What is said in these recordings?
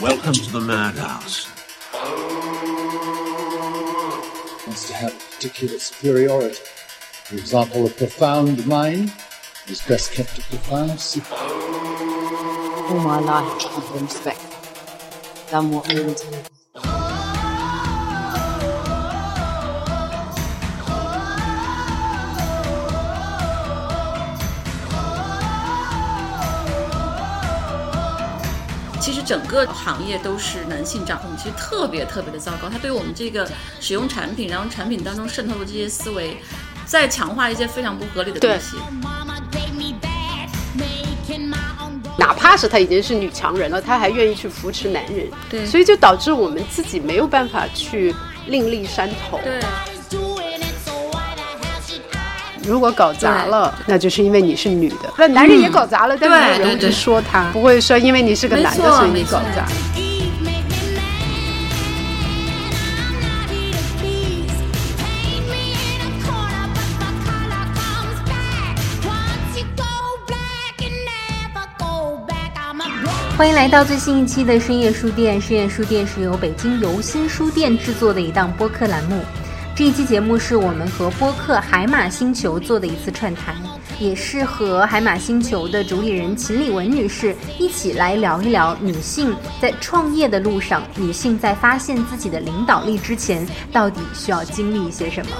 Welcome to the madhouse. wants to have particular superiority. For example, a profound mind is best kept a profound secret. All my life, I've been respected. Done what we were told. 整个行业都是男性掌控，其实特别特别的糟糕。它对我们这个使用产品，然后产品当中渗透的这些思维，在强化一些非常不合理的东西。哪怕是她已经是女强人了，她还愿意去扶持男人，对所以就导致我们自己没有办法去另立山头。对，如果搞砸了，那就是因为你是女的。那男人也搞砸了，但没有人会说他，不会说因为你是个男的所以你搞砸。欢迎来到最新一期的深夜书店。深夜书店是由北京游心书店制作的一档播客栏目。这一期节目是我们和播客海马星球做的一次串台，也是和海马星球的主理人秦丽文女士一起来聊一聊女性在创业的路上，女性在发现自己的领导力之前，到底需要经历一些什么。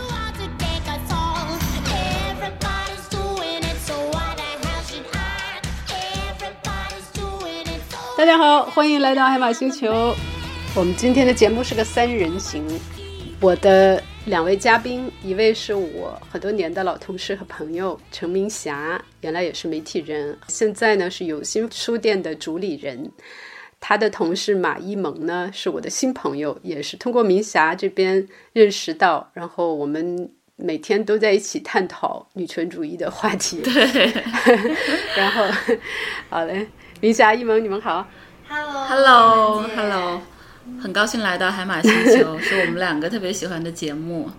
大家好，欢迎来到海马星球。我们今天的节目是个三人行，我的两位嘉宾，一位是我很多年的老同事和朋友陈明霞，原来也是媒体人，现在呢是有心书店的主理人。他的同事马一萌呢是我的新朋友，也是通过明霞这边认识到，然后我们每天都在一起探讨女权主义的话题。对 然后，好嘞，明霞、一萌，你们好。，Hello，Hello，很高兴来到海马星球，是我们两个特别喜欢的节目。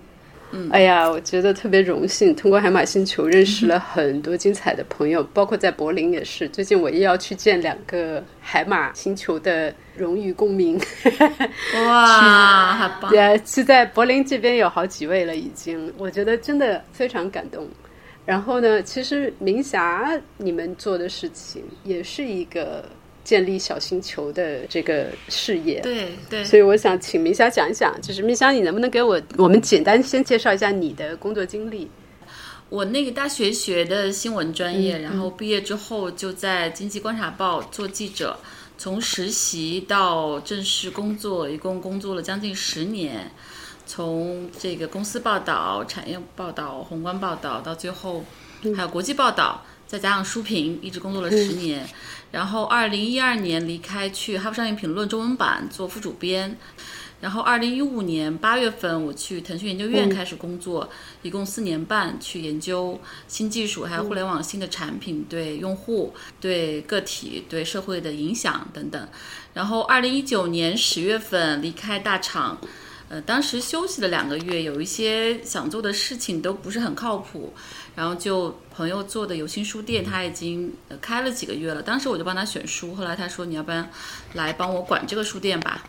嗯哎呀，我觉得特别荣幸，通过海马星球认识了很多精彩的朋友，包括在柏林也是。最近我又要去见两个海马星球的荣誉公民。哇，好棒！也是在柏林这边有好几位了，已经，我觉得真的非常感动。然后呢，其实明霞你们做的事情也是一个建立小星球的这个事业，对对，所以我想请明霞讲一讲，就是明霞，你能不能给我我们简单先介绍一下你的工作经历？我那个大学学的新闻专业，嗯然后毕业之后就在《经济观察报》做记者，从实习到正式工作，一共工作了将近十年。从这个公司报道、产业报道、宏观报道，到最后还有国际报道，再加上书评，一直工作了十年。然后二零一二年离开，去《哈佛商业评论》中文版做副主编。然后，二零一五年八月份，我去腾讯研究院开始工作，一共四年半，去研究新技术，还有互联网新的产品对用户、对个体、对社会的影响等等。然后，二零一九年十月份离开大厂，呃，当时休息了两个月，有一些想做的事情都不是很靠谱，然后就朋友做的有心书店，他已经呃开了几个月了，当时我就帮他选书，后来他说你要不然来帮我管这个书店吧。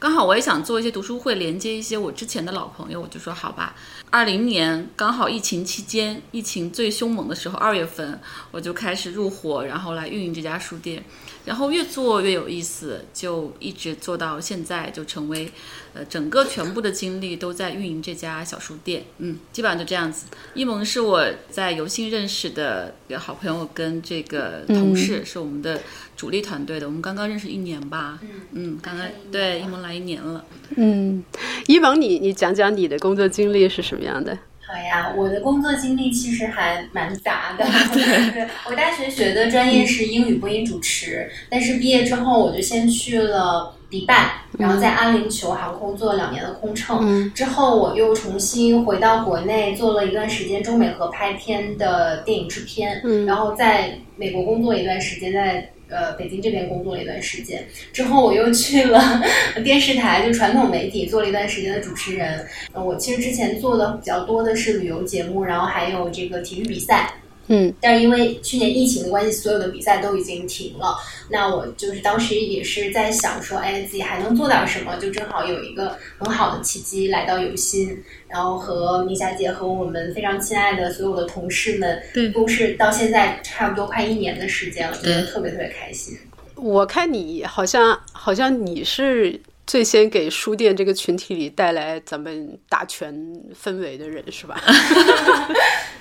刚好我也想做一些读书会，连接一些我之前的老朋友，我就说好吧。二零年刚好疫情期间，疫情最凶猛的时候，二月份我就开始入伙，然后来运营这家书店，然后越做越有意思，就一直做到现在，就成为呃整个全部的精力都在运营这家小书店。嗯，基本上就这样子。一萌是我在游信认识的一个好朋友，跟这个同事、是我们的主力团队的，我们刚刚认识一年吧。嗯，刚刚对一萌来一年了。嗯，一萌，你你讲讲你的工作经历是什么样的？好呀，我的工作经历其实还蛮杂的。对，我大学学的专业是英语播音主持，但是毕业之后我就先去了迪拜，然后在阿联酋航空做了两年的空乘。之后我又重新回到国内做了一段时间中美合拍片的电影制片，然后在美国工作一段时间，在呃北京这边工作了一段时间。之后我又去了 电视台，就传统媒体做了一段时间的主持人。我其实之前做的比较多的是旅游节目，然后还有这个体育比赛。嗯，但是因为去年疫情的关系，所有的比赛都已经停了。那我就是当时也是在想说，哎，自己还能做点什么？就正好有一个很好的契机来到有心，然后和明霞姐和我们非常亲爱的所有的同事们，对都是到现在差不多快一年的时间了，觉得特别特别开心。我看你好像好像你是最先给书店这个群体里带来咱们打拳氛围的人是吧？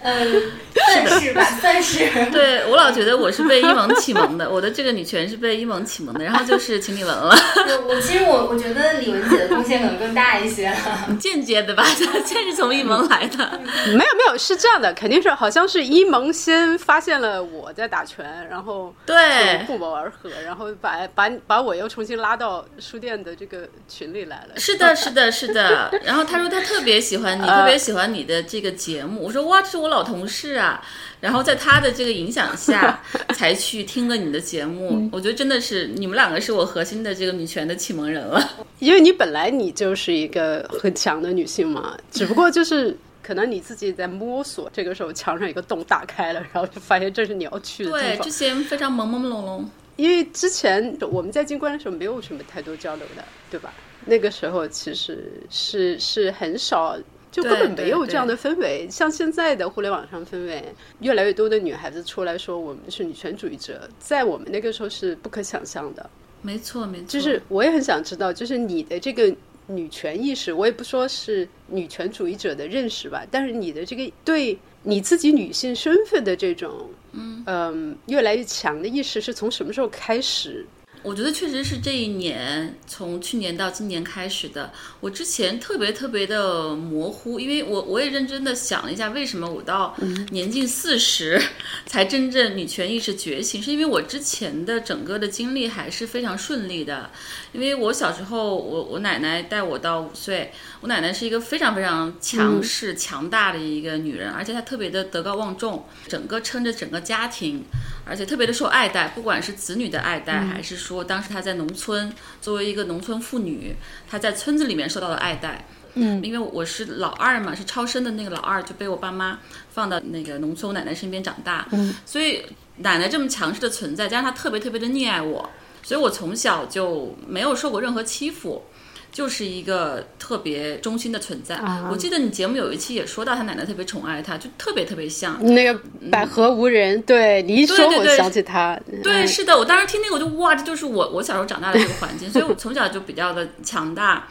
嗯，算是吧，算是。对我老觉得我是被一萌启蒙的，我的这个女权是被一萌启蒙的，然后就是秦理文了，我我其实我我觉得李文姐的贡献可能更大一些了。间接的吧，这是从一萌来的。没有没有，是这样的，肯定是好像是一萌先发现了我在打拳，然后对不谋而合，然后把把把我又重新拉到书店的这个群里来了。是的，是的，是的。然后他说他特别喜欢你，特别喜欢你的这个节目。我说哇，这是我老同事啊。然后在他的这个影响下，才去听了你的节目。我觉得真的是你们两个是我核心的这个女权的启蒙人了。因为你本来你就是一个很强的女性嘛，只不过就是可能你自己在摸索，这个时候墙上一个洞打开了，然后就发现这是你要去的地对，之。前非常朦朦胧胧。因为之前我们在进关的时候没有什么太多交流的，对吧？那个时候其实是是很少，就根本没有这样的氛围。像现在的互联网上氛围，越来越多的女孩子出来说我们是女权主义者，在我们那个时候是不可想象的。没错，没错。就是我也很想知道，就是你的这个女权意识，我也不说是女权主义者的认识吧，但是你的这个对你自己女性身份的这种，嗯越来越强的意识，是从什么时候开始？我觉得确实是这一年，从去年到今年开始的。我之前特别特别的模糊，因为我我也认真的想了一下，为什么我到年近四十 才真正女权意识觉醒，是因为我之前的整个的经历还是非常顺利的。因为我小时候，我我奶奶带我到五岁，我奶奶是一个非常非常强势、强大的一个女人，而且她特别的德高望重，整个撑着整个家庭，而且特别的受爱戴，不管是子女的爱戴，还是说当时她在农村作为一个农村妇女，她在村子里面受到的爱戴。嗯，因为我是老二嘛，是超生的那个老二，就被我爸妈放到那个农村我奶奶身边长大。嗯，所以奶奶这么强势的存在，加上她特别特别的溺爱我，所以我从小就没有受过任何欺负。就是一个特别忠心的存在。我记得你节目有一期也说到，他奶奶特别宠爱他，就特别特别像。那个百合无人，对你一说，我想起他。对，嗯是的，我当时听那个我就哇，这就是我我小时候长大的这个环境，所以我从小就比较的强大。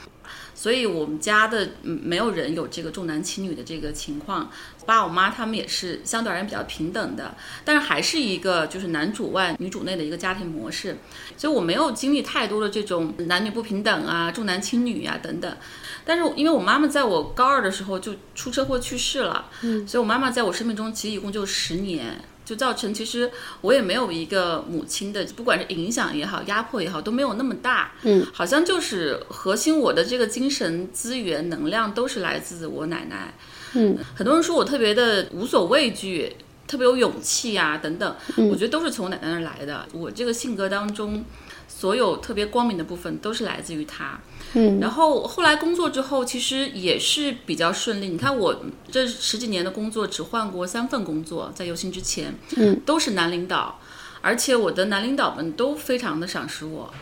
所以我们家的嗯没有人有这个重男轻女的这个情况，我爸我妈他们也是相对而言比较平等的，但是还是一个就是男主外女主内的一个家庭模式，所以我没有经历太多的这种男女不平等啊、重男轻女呀、等等。但是因为我妈妈在我高二的时候就出车祸去世了，嗯，所以我妈妈在我生命中其实一共就十年。就造成其实我也没有一个母亲的，不管是影响也好、压迫也好，都没有那么大。嗯，好像就是核心我的这个精神资源、能量都是来自我奶奶。嗯，很多人说我特别的无所畏惧，特别有勇气呀、等等，我觉得都是从我奶奶那儿来的。我这个性格当中，所有特别光明的部分都是来自于她。嗯，然后后来工作之后，其实也是比较顺利。你看我这十几年的工作，只换过三份工作，在游行之前，嗯，都是男领导，而且我的男领导们都非常的赏识我。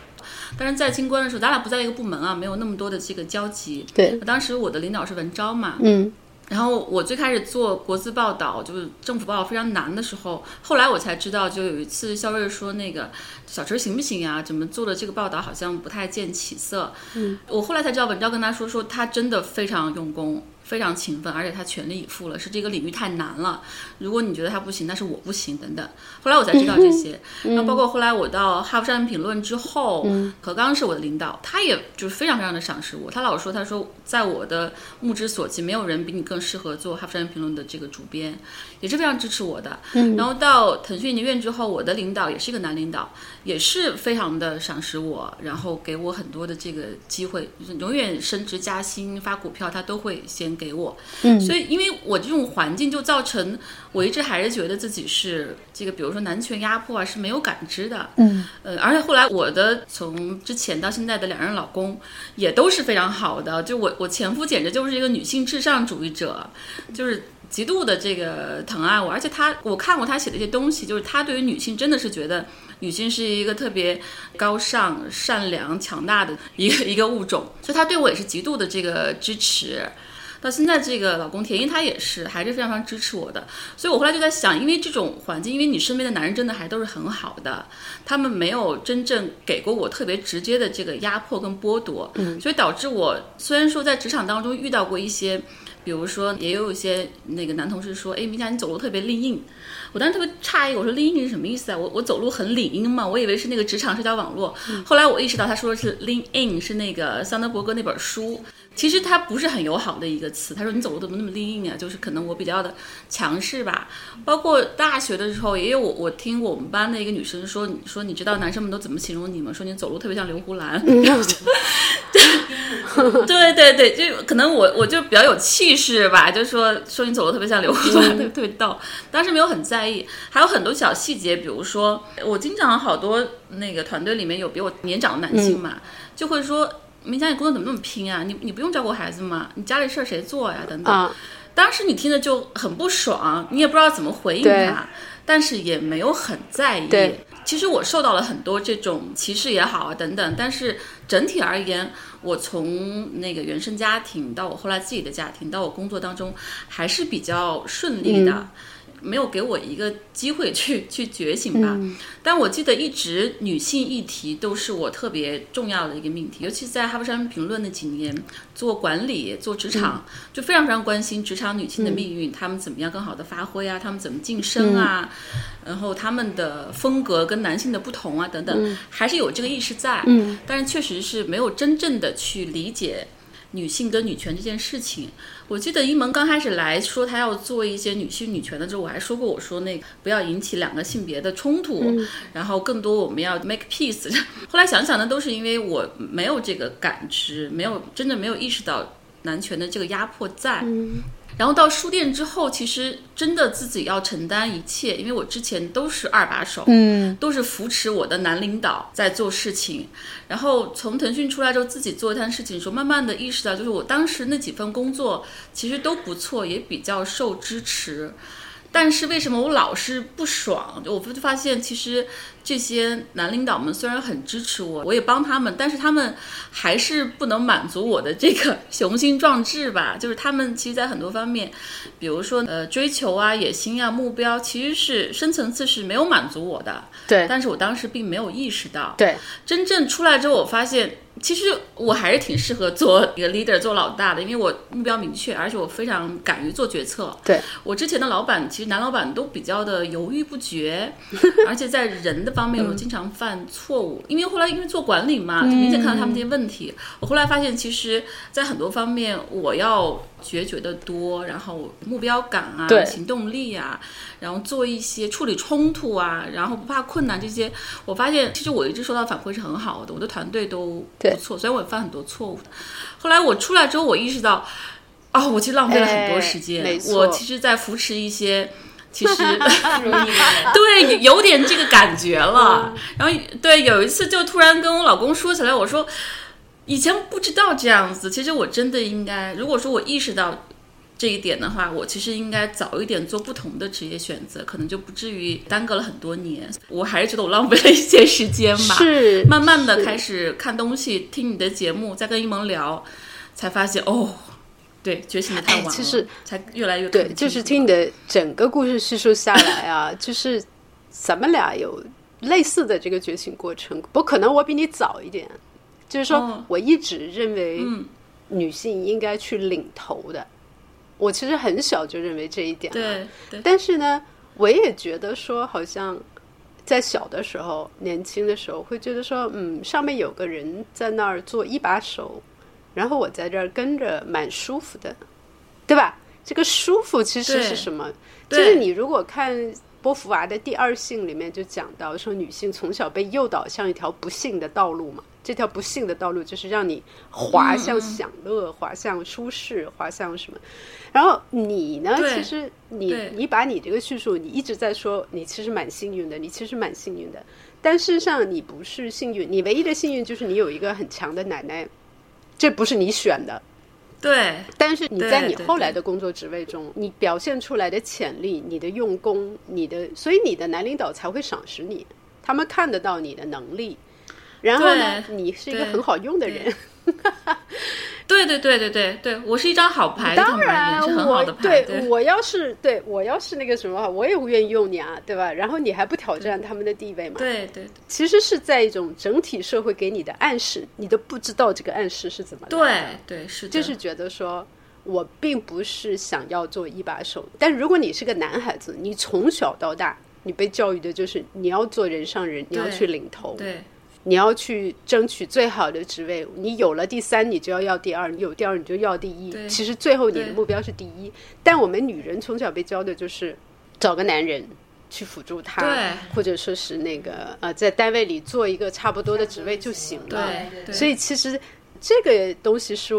但是在金关的时候，咱俩不在一个部门啊，没有那么多的这个交集。对，当时我的领导是文昭嘛，嗯然后我最开始做国资报道，就是政府报道非常难的时候，后来我才知道，就有一次肖瑞说那个小陈行不行呀？怎么做的这个报道好像不太见起色。嗯，我后来才知道，文昭跟他说说他真的非常用功。非常勤奋，而且他全力以赴了，是这个领域太难了。如果你觉得他不行，那是我不行，等等。后来我才知道这些。那、包括后来我到《哈佛商业评论》之后，何刚是我的领导，他也就是非常非常的赏识我。他老说，他说在我的目之所及，没有人比你更适合做《哈佛商业评论》的这个主编，也是非常支持我的。然后到腾讯研究院之后，我的领导也是一个男领导，也是非常的赏识我，然后给我很多的这个机会，就是永远升职加薪、发股票，他都会先给我。嗯所以因为我这种环境，就造成我一直还是觉得自己是这个，比如说男权压迫啊是没有感知的。嗯，呃，而且后来我的从之前到现在的两任老公也都是非常好的，就我我前夫简直就是一个女性至上主义者，就是极度的这个疼爱我，而且他我看过他写的一些东西，就是他对于女性真的是觉得女性是一个特别高尚、善良、强大的一个一个物种，所以他对我也是极度的这个支持。到现在，这个老公田英他也是还是非常非常支持我的，所以我后来就在想，因为这种环境，因为你身边的男人真的还都是很好的，他们没有真正给过我特别直接的这个压迫跟剥夺，嗯，所以导致我虽然说在职场当中遇到过一些，比如说也有一些那个男同事说，哎，米佳你走路特别利硬。我当时特别诧异，我说 lean 是什么意思啊？我我走路很理应嘛，我以为是那个职场社交网络。后来我意识到他说的是 lean in，是那个桑德伯格那本书。其实他不是很友好的一个词。他说你走路怎么那么 lean in 啊？就是可能我比较的强势吧。包括大学的时候，也有我我听我们班的一个女生说，说你知道男生们都怎么形容你吗？说你走路特别像刘胡兰。对对对，就可能我我就比较有气势吧，就说说你走路特别像刘胡兰，特别特别逗。当时没有很在。在意，还有很多小细节，比如说，我经常好多那个团队里面有比我年长的男性嘛，就会说，明佳你工作怎么那么拼啊？你你不用照顾孩子吗？你家里事儿谁做呀？等等。当时你听着就很不爽，你也不知道怎么回应他，但是也没有很在意。其实我受到了很多这种歧视也好啊，等等。但是整体而言，我从那个原生家庭到我后来自己的家庭，到我工作当中，还是比较顺利的。没有给我一个机会去 去觉醒吧，但我记得一直女性议题都是我特别重要的一个命题，尤其在哈佛商业评论那几年做管理做职场，就非常非常关心职场女性的命运，她们怎么样更好的发挥啊，她们怎么晋升啊，然后她们的风格跟男性的不同啊等等，还是有这个意识在，但是确实是没有真正的去理解。女性跟女权这件事情，我记得一萌刚开始来说他要做一些女性女权的时候，我还说过，我说那个不要引起两个性别的冲突，然后更多我们要 make peace。后来想想呢，都是因为我没有这个感知，没有真的没有意识到男权的这个压迫在。然后到书店之后，其实真的自己要承担一切，因为我之前都是二把手，嗯，都是扶持我的男领导在做事情。然后从腾讯出来之后，自己做一摊事情的时候，慢慢的意识到，就是我当时那几份工作其实都不错，也比较受支持。但是为什么我老是不爽？我就发现，其实这些男领导们虽然很支持我，我也帮他们，但是他们还是不能满足我的这个雄心壮志吧。就是他们其实，在很多方面，比如说呃追求啊、野心啊、目标，其实是深层次是没有满足我的。对。但是我当时并没有意识到。对。真正出来之后，我发现。其实我还是挺适合做一个 leader，做老大的，因为我目标明确，而且我非常敢于做决策。对我之前的老板，其实男老板都比较的犹豫不决，而且在人的方面，我经常犯错误。因为后来因为做管理嘛，就明显看到他们这些问题。我后来发现，其实，在很多方面，我要。决绝的多，然后目标感啊，行动力啊，然后做一些处理冲突啊，然后不怕困难这些，我发现其实我一直收到反馈是很好的，我的团队都不错，虽然我也犯很多错误。后来我出来之后，我意识到，啊，我其实浪费了很多时间。我其实，在扶持一些，其实 对有点这个感觉了。然后对有一次就突然跟我老公说起来，我说。以前不知道这样子，其实我真的应该，如果说我意识到这一点的话，我其实应该早一点做不同的职业选择，可能就不至于耽搁了很多年。我还是觉得我浪费了一些时间吧。是，慢慢的开始看东西，听你的节目，再跟一萌聊，才发现哦，对，觉醒的太晚了。其实才越来越对，就是听你的整个故事叙述下来啊，就是咱们俩有类似的这个觉醒过程，不可能我比你早一点。就是说，我一直认为女性应该去领头的。我其实很小就认为这一点了。对，但是呢，我也觉得说，好像在小的时候、年轻的时候，会觉得说，嗯，上面有个人在那儿做一把手，然后我在这儿跟着，蛮舒服的，对吧？这个舒服其实是什么？就是你如果看波伏娃的《第二性》里面就讲到说，女性从小被诱导向一条不幸的道路嘛。这条不幸的道路就是让你滑向享乐，滑向舒适，滑向什么？然后你呢？其实你你把你这个叙述，你一直在说你其实蛮幸运的，你其实蛮幸运的。但事实上你不是幸运，你唯一的幸运就是你有一个很强的奶奶，这不是你选的，对但是你在你后来的工作职位中，你表现出来的潜力、你的用功、你的，所以你的男领导才会赏识你，他们看得到你的能力，然后呢，你是一个很好用的人。对对对对对对，我是一张好牌，当然，是很好我的牌，对我要是对我要是那个什么，我也不愿意用你啊，对吧？然后你还不挑战他们的地位嘛？对对其实是在一种整体社会给你的暗示，你都不知道这个暗示是怎么来的。对对是的，就是觉得说，我并不是想要做一把手，但如果你是个男孩子，你从小到大，你被教育的就是你要做人上人，你要去领头，对你要去争取最好的职位。你有了第三，你就要要第二；你有第二，你就要第一。其实最后你的目标是第一。但我们女人从小被教的就是找个男人。去辅助他，或者说是那个呃，在单位里做一个差不多的职位就行了。对对，所以其实这个东西是，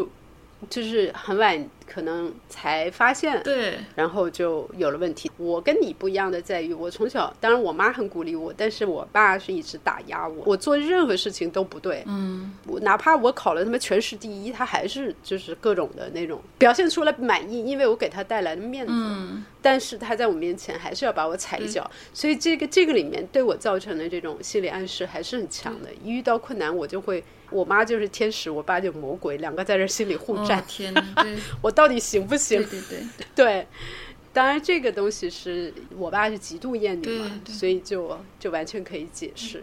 就是很晚可能才发现，对然后就有了问题。我跟你不一样的在于，我从小当然我妈很鼓励我，但是我爸是一直打压我，我做任何事情都不对。嗯我哪怕我考了他妈全市第一，他还是就是各种的那种表现出来满意，因为我给他带来的面子。嗯但是他在我面前还是要把我踩一脚，所以这个这个里面对我造成的这种心理暗示还是很强的。一遇到困难，我就会，我妈就是天使，我爸就魔鬼，两个在这心里互哦战，天 我到底行不行对？对对对，当然这个东西是我爸是极度厌女嘛，所以就就完全可以解释。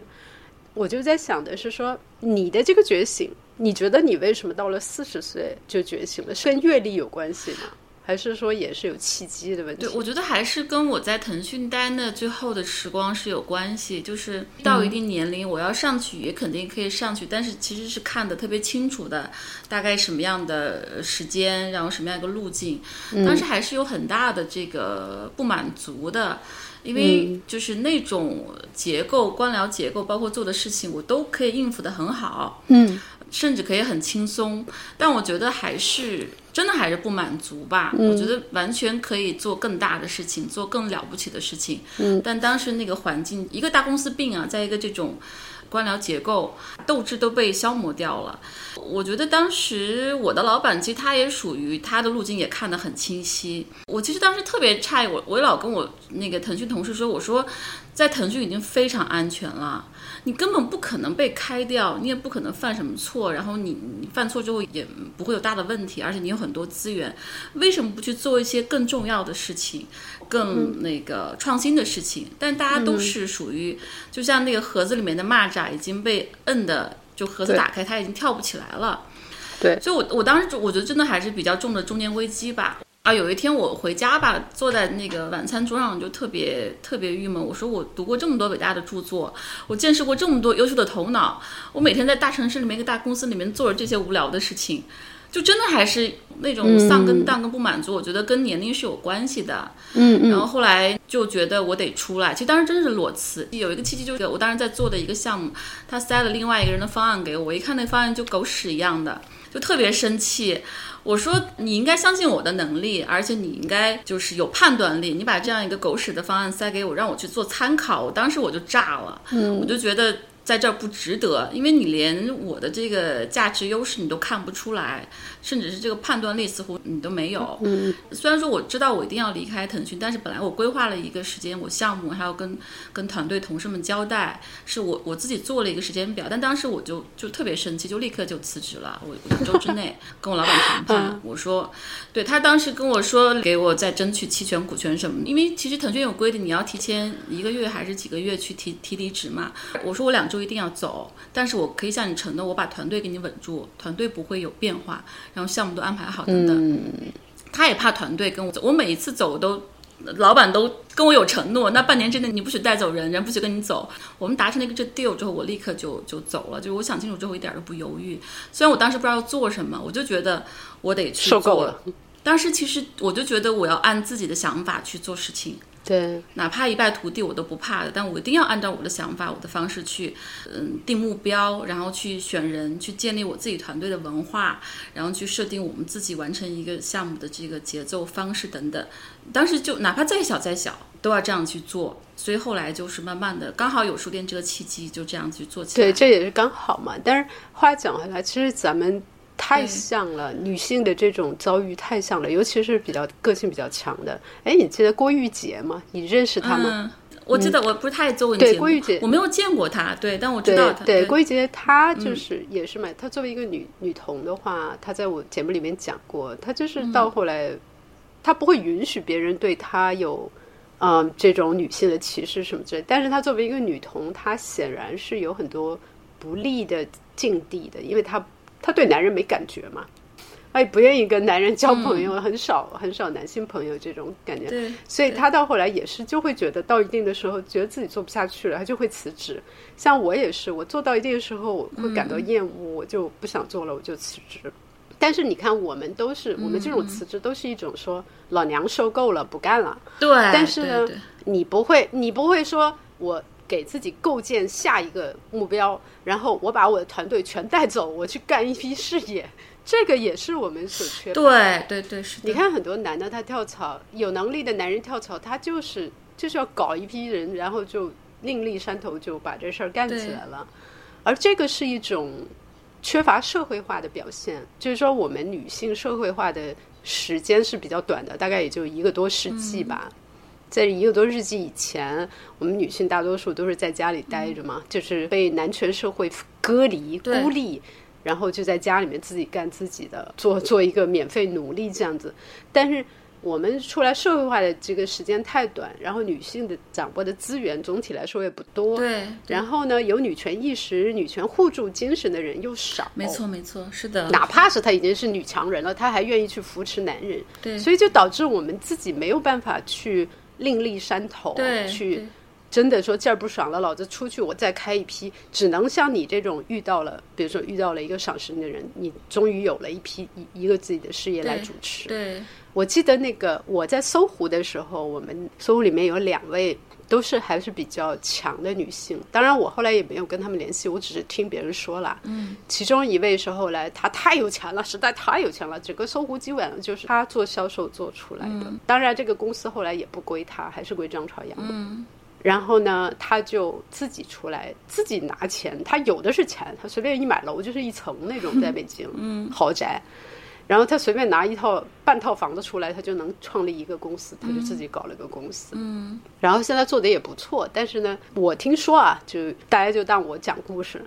我就在想的是说，你的这个觉醒，你觉得你为什么到了四十岁就觉醒了？是跟阅历有关系吗？还是说也是有契机的问题？对，我觉得还是跟我在腾讯待的最后的时光是有关系。就是到一定年龄，我要上去也肯定可以上去，但是其实是看的特别清楚的，大概什么样的呃时间，然后什么样一个路径，当时还是有很大的这个不满足的。因为就是那种结构、官僚结构，包括做的事情，我都可以应付的很好。嗯，甚至可以很轻松，但我觉得还是真的还是不满足吧。我觉得完全可以做更大的事情，做更了不起的事情。嗯，但当时那个环境，一个大公司病啊，在一个这种官僚结构，斗志都被消磨掉了。我觉得当时我的老板其实他也属于他的路径也看得很清晰。我其实当时特别诧异，我我老跟我那个腾讯同事说，我说在腾讯已经非常安全了。你根本不可能被开掉，你也不可能犯什么错，然后你你犯错之后也不会有大的问题，而且你有很多资源，为什么不去做一些更重要的事情，更那个创新的事情？但大家都是属于，就像那个盒子里面的蚂蚱已经被摁的，就盒子打开，它已经跳不起来了。对所以我我当时就我觉得真的还是比较重的中年危机吧。啊，有一天我回家吧，坐在那个晚餐桌上就特别特别郁闷。我说我读过这么多伟大的著作，我见识过这么多优秀的头脑，我每天在大城市里面一个大公司里面做着这些无聊的事情，就真的还是那种丧跟当跟不满足。我觉得跟年龄是有关系的。嗯嗯然后后来就觉得我得出来，其实当时真的是裸辞。有一个契机就是我当时在做的一个项目，他塞了另外一个人的方案给我，我一看那方案就狗屎一样的，就特别生气。我说你应该相信我的能力，而且你应该就是有判断力。你把这样一个狗屎的方案塞给我，让我去做参考，我当时我就炸了，我就觉得在这儿不值得，因为你连我的这个价值优势你都看不出来，甚至是这个判断力似乎你都没有。嗯，虽然说我知道我一定要离开腾讯，但是本来我规划了一个时间，我项目还要跟跟团队同事们交代，是我我自己做了一个时间表，但当时我就就特别生气，就立刻就辞职了。我两周之内跟我老板谈判，我说，对他当时跟我说给我再争取期权、股权什么的，因为其实腾讯有规定，你要提前一个月还是几个月去提提离职嘛。我说我两周一定要走，但是我可以向你承诺，我把团队给你稳住，团队不会有变化，然后项目都安排好等等。他也怕团队跟我走，我每一次走都。老板都跟我有承诺，那半年之内你不许带走人，人不许跟你走。我们达成了一个这 deal 之后，我立刻就就走了。就是我想清楚之后，一点都不犹豫。虽然我当时不知道要做什么，我就觉得我得去做受够了。当时其实我就觉得我要按自己的想法去做事情，对，哪怕一败涂地我都不怕的，但我一定要按照我的想法、我的方式去，嗯，定目标，然后去选人，去建立我自己团队的文化，然后去设定我们自己完成一个项目的这个节奏方式等等。当时就哪怕再小再小，都要这样去做。所以后来就是慢慢的，刚好有书店这个契机，就这样去做起来。对，这也是刚好嘛。但是话讲回来，其实咱们太像了，女性的这种遭遇太像了，尤其是比较个性比较强的。哎，你记得郭玉洁吗？你认识她吗？嗯，我记得我不是太做文节目，对郭玉洁我没有见过她，对，但我知道她。对，郭玉洁她就是也是嘛，她作为一个女女童的话，她在我节目里面讲过，她就是到后来，她不会允许别人对她有。嗯，这种女性的歧视什么之类，但是她作为一个女童，她显然是有很多不利的境地的，因为她她对男人没感觉嘛，她也不愿意跟男人交朋友，很少很少男性朋友这种感觉，所以她到后来也是就会觉得到一定的时候，觉得自己做不下去了，她就会辞职。像我也是，我做到一定的时候，我会感到厌恶，我就不想做了，我就辞职。但是你看，我们都是我们这种辞职都是一种说老娘受够了，不干了。对，但是呢你不会，你不会说我给自己构建下一个目标，然后我把我的团队全带走，我去干一批事业。这个也是我们所缺乏的。对对对是的。你看很多男的他跳槽，有能力的男人跳槽，他就是就是要搞一批人，然后就另立山头，就把这事儿干起来了。而这个是一种缺乏社会化的表现，就是说我们女性社会化的时间是比较短的，大概也就一个多世纪吧。在一个多世纪以前，我们女性大多数都是在家里待着嘛，就是被男权社会隔离、孤立，然后就在家里面自己干自己的，做做一个免费奴隶这样子。但是我们出来社会化的这个时间太短，然后女性的掌握的资源总体来说也不多，对，然后呢，有女权意识、女权互助精神的人又少，没错没错，是的。哪怕是她已经是女强人了，她还愿意去扶持男人，对。所以就导致我们自己没有办法去另立山头，对去真的说劲儿不爽了，老子出去我再开一批，只能像你这种遇到了，比如说遇到了一个赏识你的人，你终于有了一批一一个自己的事业来主持，对。我记得那个我在搜狐的时候，我们搜狐里面有两位都是还是比较强的女性。当然，我后来也没有跟他们联系，我只是听别人说了。嗯，其中一位是后来她太有钱了，实在太有钱了，整个搜狐基本上就是她做销售做出来的。当然，这个公司后来也不归她，还是归张朝阳。嗯。然后呢，他就自己出来，自己拿钱，他有的是钱，他随便一买楼就是一层那种，在北京，嗯，豪宅。然后他随便拿一套半套房子出来，他就能创立一个公司，他就自己搞了个公司。嗯，然后现在做的也不错，但是呢，我听说啊，就大家就当我讲故事，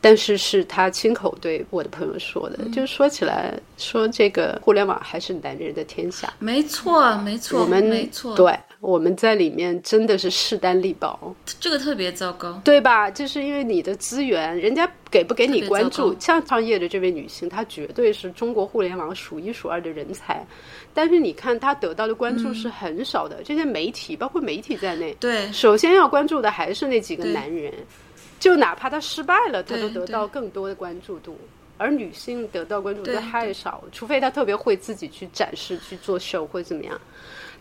但是是他亲口对我的朋友说的，就是说起来说这个互联网还是男人的天下，没错没错，我们没错，对我们在里面真的是势单力薄。这个特别糟糕。对吧？就是因为你的资源，人家给不给你关注？像创业的这位女性，她绝对是中国互联网数一数二的人才，但是你看她得到的关注是很少的。这些媒体，包括媒体在内，对首先要关注的还是那几个男人，就哪怕他失败了，他都得到更多的关注度。而女性得到关注度太少，除非她特别会自己去展示、去做秀或者怎么样。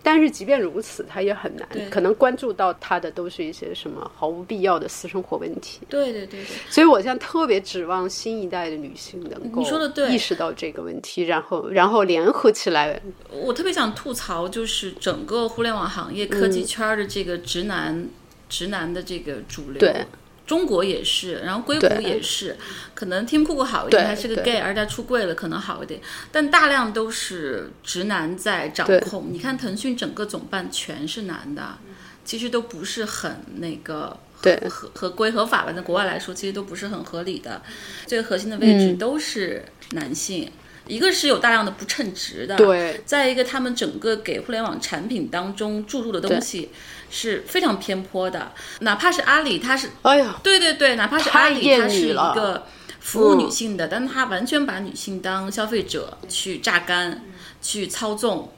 但是即便如此，他也很难，可能关注到他的都是一些什么毫无必要的私生活问题。对对对对，所以我现在特别指望新一代的女性能够意识到这个问题，然后然后联合起来。我特别想吐槽，就是整个互联网行业、科技圈的这个直男、直男的这个主流。对。中国也是，然后硅谷也是，可能 Tim Cook 好一点，对他是个 gay，而且他出柜了，可能好一点。但大量都是直男在掌控。你看腾讯整个总办全是男的，其实都不是很那个合合合规合法吧？在国外来说，其实都不是很合理的。最核心的位置都是男性，一个是有大量的不称职的，对再一个他们整个给互联网产品当中注入的东西是非常偏颇的，哪怕是阿里，它是哎呀，对对对，哪怕是阿里，它是一个服务女性的，但它完全把女性当消费者去榨干、去操纵。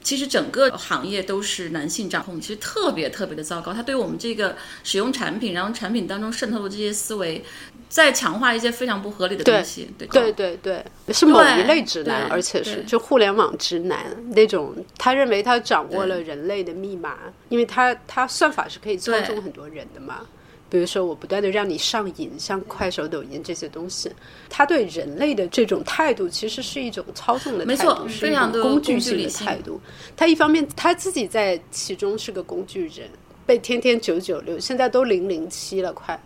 其实整个行业都是男性掌控，其实特别特别的糟糕。它对我们这个使用产品，然后产品当中渗透的这些思维，在强化一些非常不合理的东西。对对对对，是某一类直男，而且是就互联网直男那种，他认为他掌握了人类的密码，因为他他算法是可以操纵很多人的嘛。比如说，我不断的让你上瘾，像快手、抖音这些东西，他对人类的这种态度，其实是一种操纵的态度，是工具性的态度。他一方面他自己在其中是个工具人，被天天九九六，现在都零零七了快，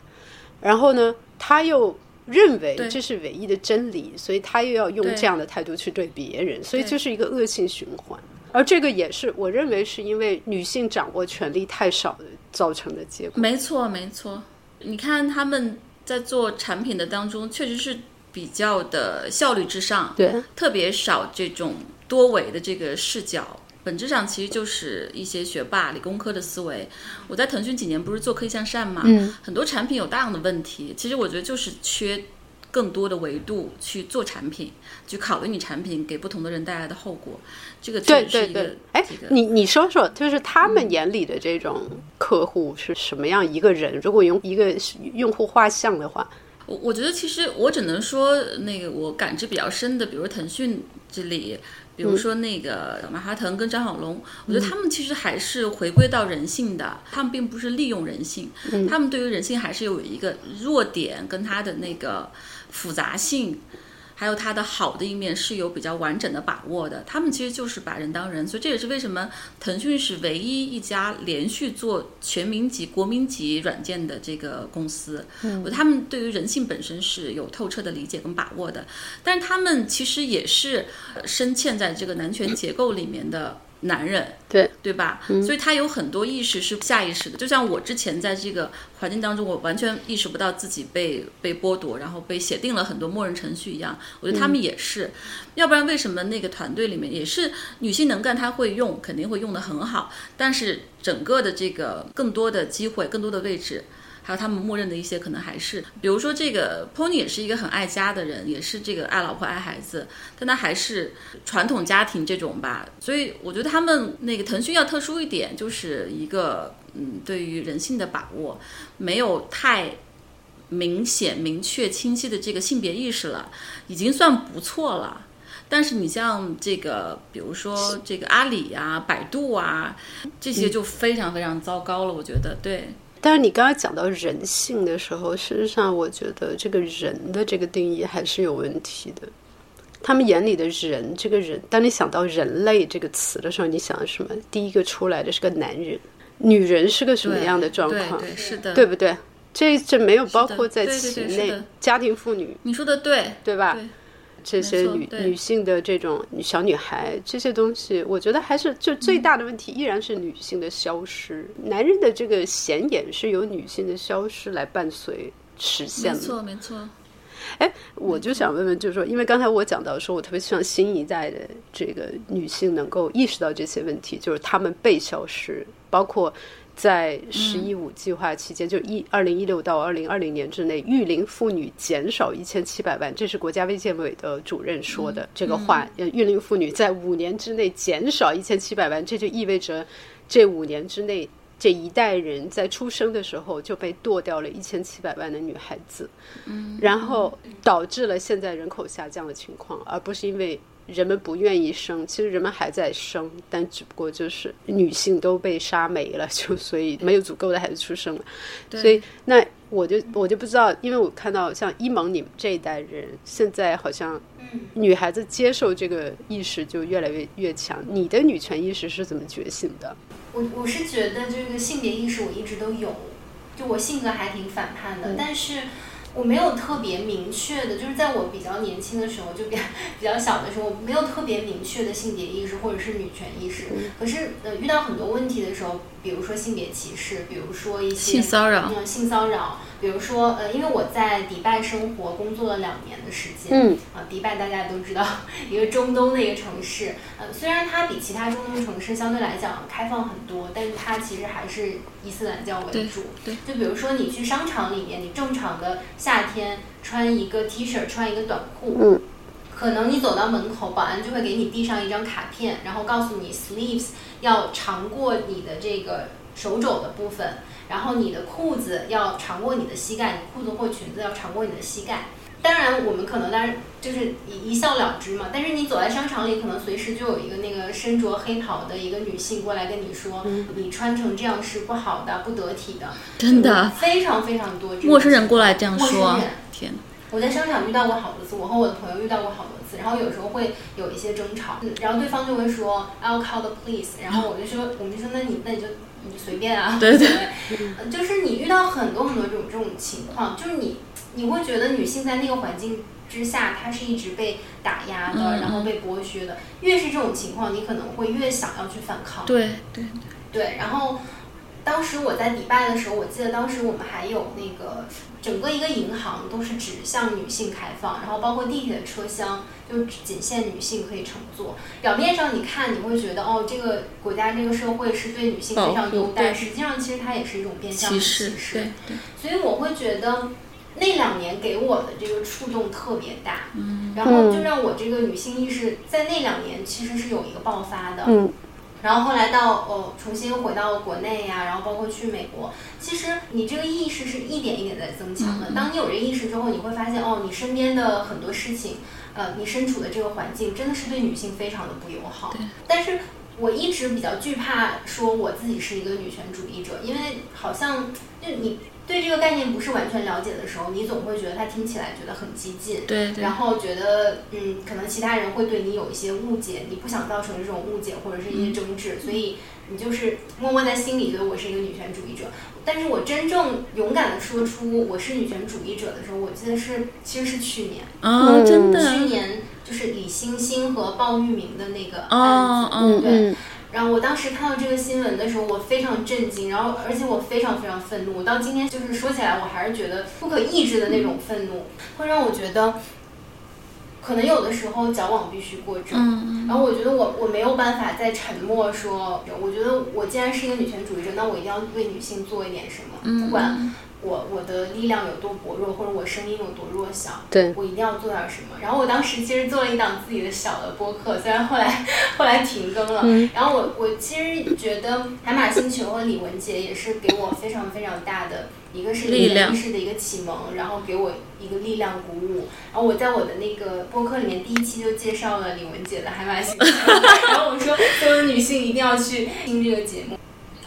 然后呢，他又认为这是唯一的真理，所以他又要用这样的态度去对别人，所以对就是一个恶性循环。而这个也是我认为是因为女性掌握权力太少造成的结果。没错，没错。你看他们在做产品的当中，确实是比较的效率至上，对，特别少这种多维的这个视角。本质上其实就是一些学霸、理工科的思维。我在腾讯几年不是做科技向善嘛，嗯很多产品有大量的问题，其实我觉得就是缺更多的维度去做产品，去考虑你产品给不同的人带来的后果。这个对确实是一个对对，哎这个，你你说说，就是他嗯们眼里的这种客户是什么样一个人？如果用一个用户画像的话，我我觉得其实我只能说，那个我感知比较深的，比如腾讯这里，比如说那个马化腾跟张小龙，我觉得他们其实还是回归到人性的，他们并不是利用人性，他们对于人性还是有一个弱点跟他的那个复杂性。还有它的好的一面是有比较完整的把握的，他们其实就是把人当人，所以这也是为什么腾讯是唯一一家连续做全民级、国民级软件的这个公司。我觉得他们对于人性本身是有透彻的理解跟把握的，但是他们其实也是呃深嵌在这个男权结构里面的男人。对对吧？所以他有很多意识是下意识的，就像我之前在这个环境当中，我完全意识不到自己被被剥夺，然后被写定了很多默认程序一样。我觉得他们也是，要不然为什么那个团队里面也是女性能干，她会用，肯定会用得很好，但是整个的这个更多的机会、更多的位置。还有他们默认的一些可能还是，比如说这个 Pony 也是一个很爱家的人，也是这个爱老婆爱孩子，但他还是传统家庭这种吧，所以我觉得他们那个腾讯要特殊一点，就是一个嗯对于人性的把握没有太明显、明确、清晰的这个性别意识了，已经算不错了。但是你像这个，比如说这个阿里啊、百度啊，这些就非常非常糟糕了，我觉得对。但是你刚刚讲到人性的时候，事实上我觉得这个人的这个定义还是有问题的。他们眼里的人，这个人，当你想到“人类”这个词的时候，你想的什么？第一个出来的是个男人，女人是个什么样的状况？对对是的，对不对？这这没有包括在其内家庭妇女，你说的对，对吧？对这些女女性的这种小女孩，这些东西，我觉得还是就最大的问题依然是女性的消失，男人的这个显眼是由女性的消失来伴随实现的。没错没错。哎，我就想问问，就是说，因为刚才我讲到说，我特别希望新一代的这个女性能够意识到这些问题，就是她们被消失，包括在“十一五”计划期间，就一二零一六到二零二零年之内，育龄妇女减少一千七百万，这是国家卫健委的主任说的、这个话。呃，育龄妇女在五年之内减少一千七百万，这就意味着这五年之内。这一代人在出生的时候就被剁掉了一千七百万的女孩子，嗯，然后导致了现在人口下降的情况，而不是因为人们不愿意生，其实人们还在生，但只不过就是女性都被杀没了，就所以没有足够的孩子出生了，所以那我就我就不知道，因为我看到像伊蒙你们这一代人，现在好像女孩子接受这个意识就越来越越强，你的女权意识是怎么觉醒的？我我是觉得这个性别意识我一直都有，就我性格还挺反叛的，但是我没有特别明确的，就是在我比较年轻的时候，就比较比较小的时候，我没有特别明确的性别意识或者是女权意识。可是呃，遇到很多问题的时候，比如说性别歧视，比如说一些性骚扰。嗯，性骚扰，比如说呃，因为我在迪拜生活工作了两年的时间，嗯。啊，迪拜大家都知道，一个中东的一个城市，呃，虽然它比其他中东城市相对来讲开放很多，但是它其实还是伊斯兰教为主。对就比如说你去商场里面，你正常的夏天穿一个 T 恤，穿一个短裤，嗯，可能你走到门口，保安就会给你递上一张卡片，然后告诉你 sleeves 要长过你的这个手肘的部分，然后你的裤子要长过你的膝盖，你裤子或裙子要长过你的膝盖。当然，我们可能当然就是一一笑了之嘛。但是你走在商场里，可能随时就有一个那个身着黑袍的一个女性过来跟你说，你穿成这样是不好的、不得体的。真的非常非常多陌生人过来这样陌生说人，天哪！我在商场遇到过好多次，我和我的朋友遇到过好多次，然后有时候会有一些争吵，嗯然后对方就会说 I'll call the police，然后我就说，我们就说那你那你就你随便啊，对对 呃就是你遇到很多很多这种这种情况，就是你你会觉得女性在那个环境之下，她是一直被打压的，嗯然后被剥削的。越是这种情况，你可能会越想要去反抗。对对对，然后当时我在迪拜的时候，我记得当时我们还有那个整个一个银行都是只向女性开放，然后包括地铁的车厢就仅限女性可以乘坐。表面上你看你会觉得哦，这个国家这个社会是对女性非常优待，实际上其实它也是一种变相的歧视所以我会觉得那两年给我的这个触动特别大，嗯，然后就让我这个女性意识在那两年其实是有一个爆发的，嗯然后后来到呃重新回到国内呀、然后包括去美国，其实你这个意识是一点一点在增强的。当你有这个意识之后，你会发现哦，你身边的很多事情，呃，你身处的这个环境真的是对女性非常的不友好。但是我一直比较惧怕说我自己是一个女权主义者，因为好像就你对这个概念不是完全了解的时候，你总会觉得它听起来觉得很激进。对对然后觉得嗯，可能其他人会对你有一些误解，你不想造成这种误解或者是一些争执，所以你就是默默在心里觉得我是一个女权主义者。但是我真正勇敢的说出我是女权主义者的时候，我记得是其实是去年，啊，真的去，年就是李星星和鲍玉明的那个案子，哦哦对。嗯然后我当时看到这个新闻的时候，我非常震惊，然后而且我非常非常愤怒。我到今天就是说起来，我还是觉得不可抑制的那种愤怒，会让我觉得，可能有的时候矫枉必须过正。嗯然后我觉得我我没有办法再沉默说，我觉得我既然是一个女权主义者，那我一定要为女性做一点什么，嗯不管我我的力量有多薄弱，或者我声音有多弱小，对我一定要做点什么。然后我当时其实做了一档自己的小的播客，虽然后来后来停更了。嗯然后我我其实觉得海马星球和李文杰也是给我非常非常大的。一个是力量意识的一个启蒙，然后给我一个力量鼓舞。然后我在我的那个播客里面第一期就介绍了李文杰的海马星球，然后我说所有女性一定要去听这个节目。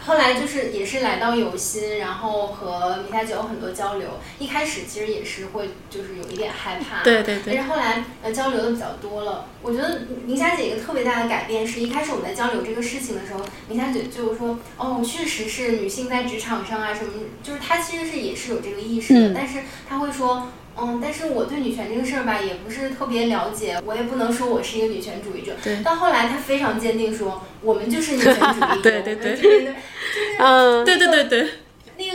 后来就是也是来到有心，然后和米夏姐有很多交流。一开始其实也是会就是有一点害怕，对对对但是后来呃交流的比较多了，我觉得明霞姐一个特别大的改变是一开始我们在交流这个事情的时候，明霞姐就是说哦，确实是女性在职场上啊什么，就是她其实是也是有这个意识的，嗯但是她会说。嗯，但是我对女权这个事儿吧，也不是特别了解，我也不能说我是一个女权主义者。对到后来，他非常坚定说，我们就是女权主义者。对对对对对对对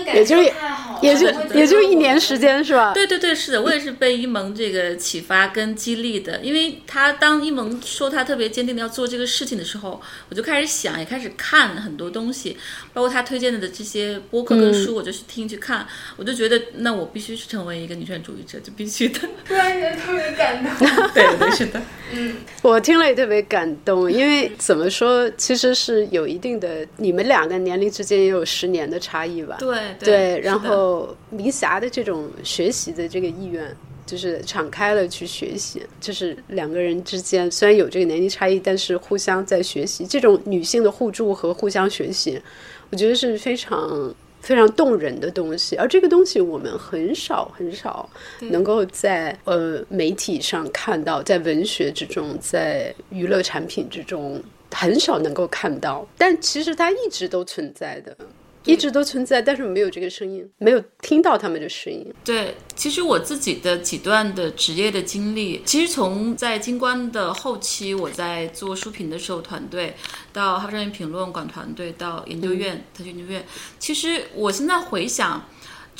个感也就是受太好了，也就也就一年时间是吧？对对对，是的，我也是被一萌这个启发跟激励的，因为他当一萌说他特别坚定的要做这个事情的时候，我就开始想，也开始看很多东西，包括他推荐的这些播客跟书，我就去听去看，我就觉得那我必须是成为一个女权主义者，就必须的。突然觉得特别感动。对对是的，嗯我听了也特别感动，因为怎么说，其实是有一定的，你们两个年龄之间也有十年的差异吧？对对，然后迷霞的这种学习的这个意愿，就是敞开了去学习，就是两个人之间虽然有这个年龄差异，但是互相在学习，这种女性的互助和互相学习，我觉得是非常。非常动人的东西，而这个东西我们很少很少能够在呃媒体上看到，在文学之中，在娱乐产品之中很少能够看到，但其实它一直都存在的。一直都存在，但是没有这个声音，没有听到他们的声音。对，其实我自己的几段的职业的经历，其实从在金冠的后期，我在做书评的时候，团队到哈佛商业评论管团队，到研究院、特区研究院，其实我现在回想。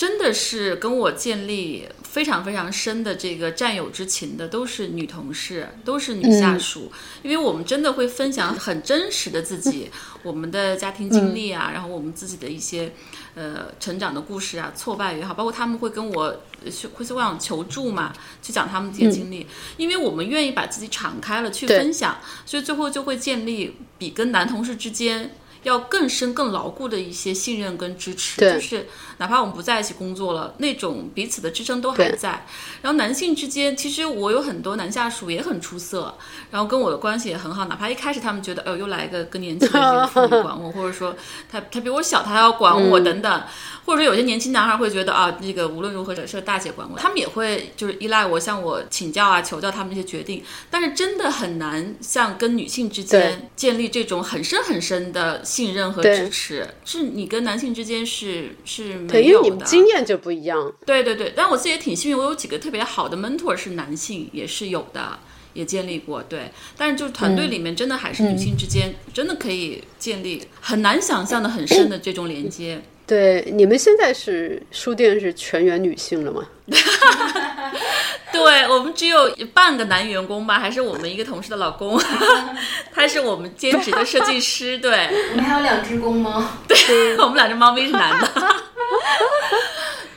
真的是跟我建立非常非常深的这个战友之情的，都是女同事，都是女下属，因为我们真的会分享很真实的自己，我们的家庭经历啊，然后我们自己的一些呃成长的故事啊，挫败也好，包括他们会跟我呃去会向求助嘛，去讲他们这些经历，因为我们愿意把自己敞开了去分享，所以最后就会建立比跟男同事之间。要更深、更牢固的一些信任跟支持，就是哪怕我们不在一起工作了，那种彼此的支撑都还在。然后男性之间，其实我有很多男下属也很出色，然后跟我的关系也很好，哪怕一开始他们觉得，哎呦，又来一个更年轻的这个妇女管我，或者说他他比我小，他还要管我等等，或者说有些年轻男孩会觉得啊，那个无论如何是大姐管我，他们也会就是依赖我，向我请教啊、求教他们一些决定，但是真的很难像跟女性之间建立这种很深很深的信任和支持，是你跟男性之间是是，没有的因为你们。经验就不一样。对对对，但我自己也挺幸运，我有几个特别好的 mentor 是男性，也是有的，也建立过。对，但是就是团队里面真的还是女性之间、真的可以建立很难想象的很深的这种连接。对，你们现在是书店是全员女性了吗？对我们只有半个男员工吧，还是我们一个同事的老公，他是我们兼职的设计师。对，我们还有两只公猫，对我们两只猫咪是男的。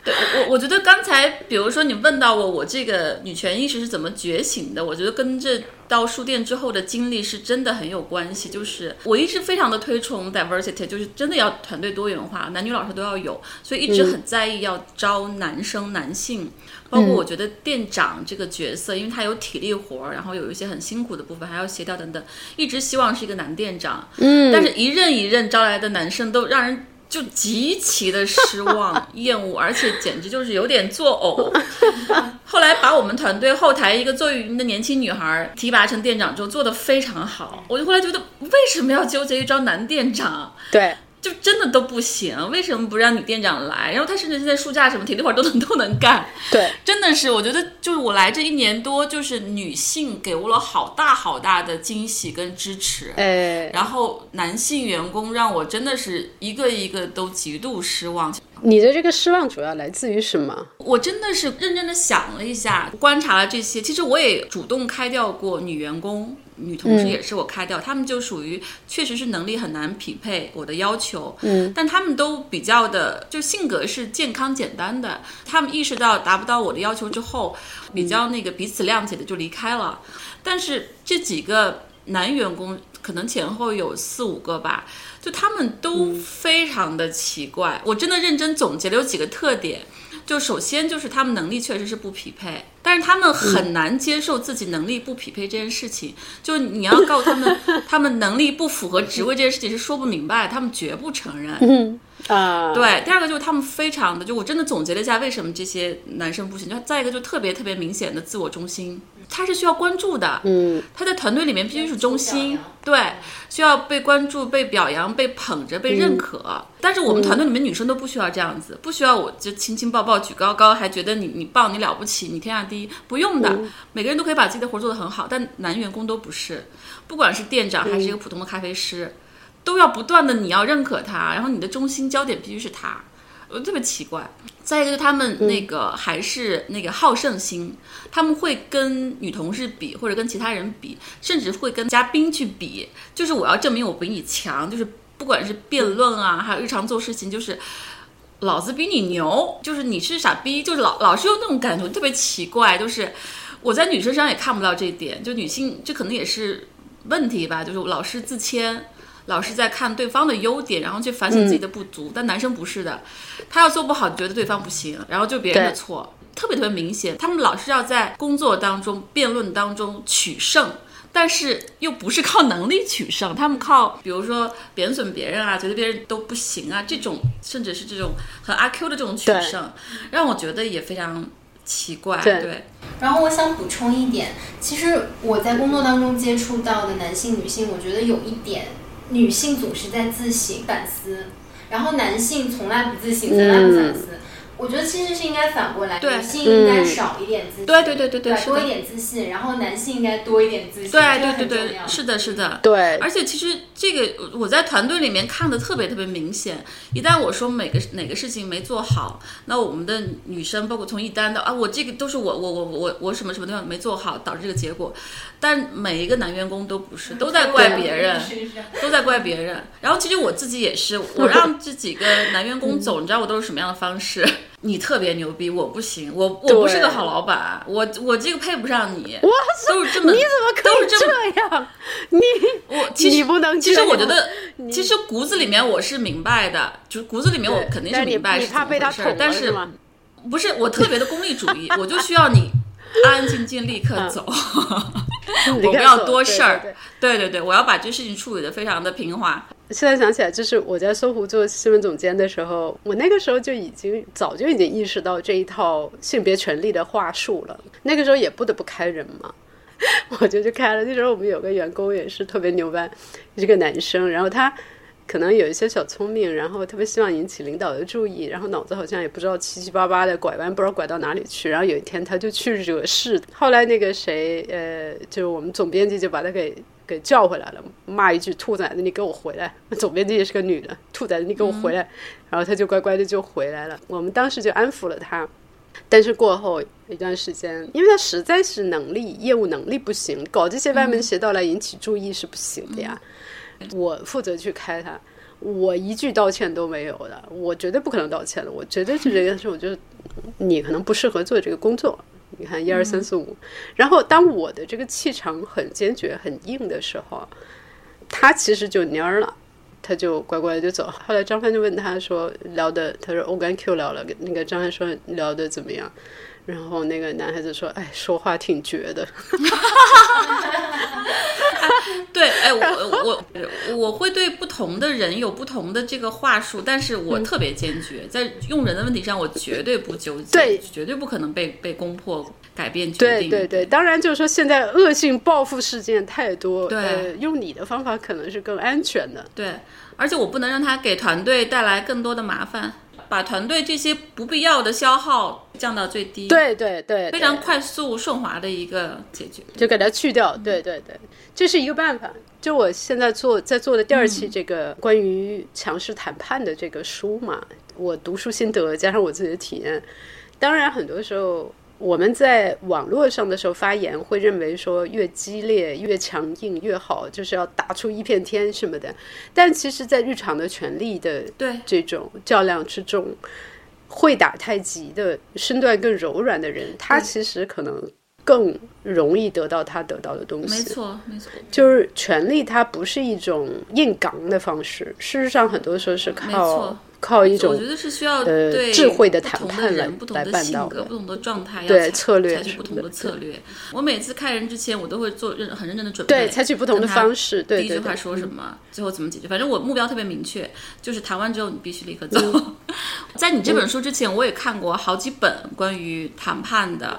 对我，我觉得刚才，比如说你问到我，我这个女权意识是怎么觉醒的？我觉得跟这到书店之后的经历是真的很有关系。就是我一直非常的推崇 diversity，就是真的要团队多元化，男女老师都要有，所以一直很在意要招男生、男性。包括我觉得店长这个角色，因为他有体力活儿，然后有一些很辛苦的部分，还要协调等等，一直希望是一个男店长。嗯，但是一任一任招来的男生都让人。就极其的失望、厌恶，而且简直就是有点作呕。后来把我们团队后台一个做运营的年轻女孩提拔成店长之后，做的非常好。我就后来觉得，为什么要纠结于招男店长？对，就真的都不行，为什么不让女店长来？然后她甚至现在书架什么体力活都能都能干。对，真的是，我觉得就是我来这一年多，就是女性给我了好大好大的惊喜跟支持。哎，然后男性员工让我真的是一个一个都极度失望。你的这个失望主要来自于什么？我真的是认真的想了一下，观察了这些。其实我也主动开掉过女员工、女同事，也是我开掉，他们就属于确实是能力很难匹配我的要求。嗯，但他们都比较的，就性格是健康简单的。他们意识到达不到我的要求之后，比较那个彼此谅解的就离开了。但是这几个男员工可能前后有四五个吧。就他们都非常的奇怪，我真的认真总结了有几个特点。就首先就是他们能力确实是不匹配，但是他们很难接受自己能力不匹配这件事情。就你要告诉他们，他们能力不符合职位这件事情是说不明白，他们绝不承认。嗯啊，对，第二个就是他们非常的，就我真的总结了一下为什么这些男生不行。就再一个就特别特别明显的自我中心，他是需要关注的。嗯，他在团队里面必须是中心，对，需要被关注、被表扬、被捧着、被认可。但是我们团队里面女生都不需要这样子，不需要我就亲亲抱抱、举高高，还觉得你你棒、你了不起、你天下第一，不用的。每个人都可以把自己的活做得很好，但男员工都不是，不管是店长还是一个普通的咖啡师。都要不断的，你要认可他，然后你的中心焦点必须是他，我特别奇怪。再一个就是，他们那个还是那个好胜心，他们会跟女同事比，或者跟其他人比，甚至会跟嘉宾去比，就是我要证明我比你强，就是不管是辩论啊，还有日常做事情，就是老子比你牛，就是你是傻逼，就是老老是有那种感觉，特别奇怪。就是我在女生身上也看不到这一点，就女性这可能也是问题吧，就是老是自谦。老是在看对方的优点，然后去反省自己的不足，但男生不是的，他要做不好，觉得对方不行，然后就别人的错，特别特别明显。他们老是要在工作当中、辩论当中取胜，但是又不是靠能力取胜，他们靠比如说贬损别人啊，觉得别人都不行啊，这种甚至是这种很阿 Q 的这种取胜，让我觉得也非常奇怪。对。然后我想补充一点，其实我在工作当中接触到的男性、女性，我觉得有一点。女性总是在自省反思，然后男性从来不自省，从来不反思。我觉得其实是应该反过来，女性应该少一点自信，对对对对对，多一点自信，然后男性应该多一点自信，对对对对，是的，是的，对。而且其实这个我在团队里面看的特别特别明显，一旦我说每个哪个事情没做好，那我们的女生包括从一单到啊，我这个都是我我我我我什么什么地方没做好导致这个结果，但每一个男员工都不是，都在怪别人，都在怪别人。然后其实我自己也是，我 让这几个男员工走，你知道我都是什么样的方式？你特别牛逼，我不行，我我不是个好老板，我我这个配不上你。哇，都是这么，你怎么可以这样？你我其实你不能，其实我觉得，其实骨子里面我是明白的，就是骨子里面我肯定是明白是怎么回事，但是不是我特别的功利主义，我就需要你安安静静立刻走，我不要多事儿。对对对，我要把这事情处理的非常的平滑。现在想起来，就是我在搜狐做新闻总监的时候，我那个时候就已经早就已经意识到这一套性别权利的话术了。那个时候也不得不开人嘛，我就去开了。那时候我们有个员工也是特别牛掰，一个男生，然后他可能有一些小聪明，然后特别希望引起领导的注意，然后脑子好像也不知道七七八八的拐弯，不知道拐到哪里去。然后有一天他就去惹事，后来那个谁，呃，就是我们总编辑就把他给给叫回来了，骂一句“兔崽子，你给我回来！”总编辑也是个女的，“兔崽子，你给我回来！”然后他就乖乖的就回来了。我们当时就安抚了他，但是过后一段时间，因为他实在是能力业务能力不行，搞这些歪门邪道来引起注意是不行的呀。我负责去开他，我一句道歉都没有的，我绝对不可能道歉的，我绝对是这件事，我觉得你可能不适合做这个工作。你看一二三四五，然后当我的这个气场很坚决、很硬的时候，他其实就蔫儿了，他就乖乖就走。后来张帆就问他说聊的，他说我跟 Q 聊了，那个张帆说聊的怎么样？然后那个男孩子说，哎，说话挺绝的。对，哎，我我我会对不同的人有不同的这个话术，但是我特别坚决，在用人的问题上，我绝对不纠结，对，绝对不可能被被攻破改变决对定。对对，当然就是说现在恶性报复事件太多，对呃，用你的方法可能是更安全的。对，而且我不能让他给团队带来更多的麻烦，把团队这些不必要的消耗降到最低。。对对对，非常快速顺滑的一个解决。就给它去掉。对对对，这是一个办法。就我现在做在做的第二期这个关于强势谈判的这个书嘛，我读书心得加上我自己的体验，当然很多时候。我们在网络上的时候发言，会认为说越激烈、越强硬越好，就是要打出一片天什么的。但其实，在日常的权力的对这种较量之中，会打太极的身段更柔软的人，他其实可能更容易得到他得到的东西。没错，没错，就是权力，它不是一种硬刚的方式，事实上很多时候是靠错。靠一种我觉得是需要呃对智慧的谈判来人、不同来的性格、办到的不同的状态，要对采取不同的策略。我每次开人之前，我都会做认很认真的准备，对采取不同的方式对第一句话说什么，最后怎么解决。反正我目标特别明确，就是谈完之后你必须立刻走。嗯 在你这本书之前，我也看过好几本关于谈判的。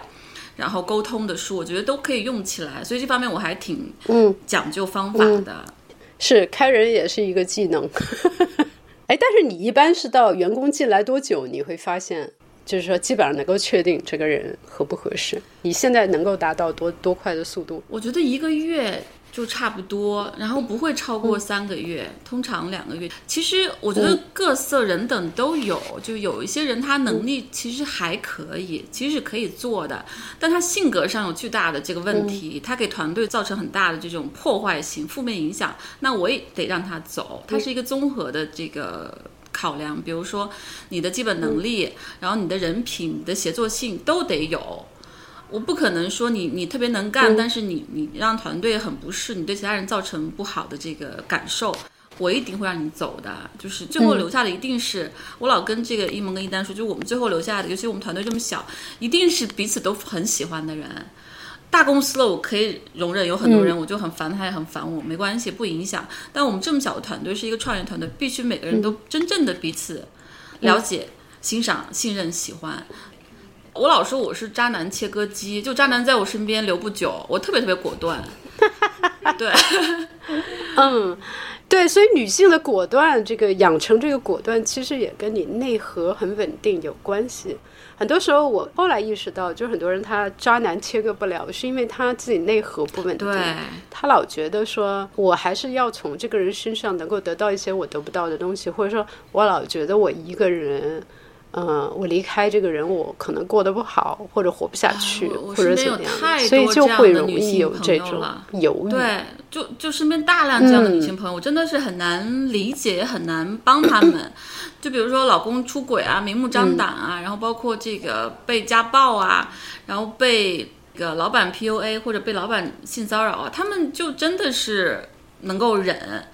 然后沟通的书，我觉得都可以用起来，所以这方面我还挺嗯讲究方法的。是开人也是一个技能。哎，但是你一般是到员工进来多久，你会发现，就是说基本上能够确定这个人合不合适？你现在能够达到多多快的速度？我觉得一个月就差不多，然后不会超过三个月，通常两个月。其实我觉得各色人等都有，就有一些人他能力其实还可以，其实是可以做的，但他性格上有巨大的这个问题，他给团队造成很大的这种破坏性、负面影响，那我也得让他走。他是一个综合的这个。考量，比如说你的基本能力，然后你的人品、你的协作性都得有。我不可能说你你特别能干，但是你你让团队很不适，你对其他人造成不好的这个感受，我一定会让你走的。就是最后留下的一定是、我老跟这个一萌跟一丹说，就是我们最后留下的，尤其我们团队这么小，一定是彼此都很喜欢的人。大公司了，我可以容忍有很多人，我就很烦他，也很烦我，没关系，不影响。但我们这么小的团队是一个创业团队，必须每个人都真正的彼此了解、欣赏、信任、喜欢。我老说我是渣男切割机，就渣男在我身边留不久，我特别特别果断。对，嗯，对，所以女性的果断，这个养成这个果断，其实也跟你内核很稳定有关系。很多时候，我后来意识到，就是很多人他渣男切割不了，是因为他自己内核不稳定。对，他老觉得说，我还是要从这个人身上能够得到一些我得不到的东西，或者说，我老觉得我一个人。嗯，我离开这个人，我可能过得不好，或者活不下去，啊我我或者身边有怎么样太的，所以多就会这样的女容易有性朋友这种了犹豫。对，就就身边大量这样的女嗯性朋友，我真的是很难理解，也很难帮他们。就比如说老公出轨啊，明目张胆啊，然后包括这个被家暴啊，然后被这个老板 PUA 或者被老板性骚扰啊，他们就真的是能够忍。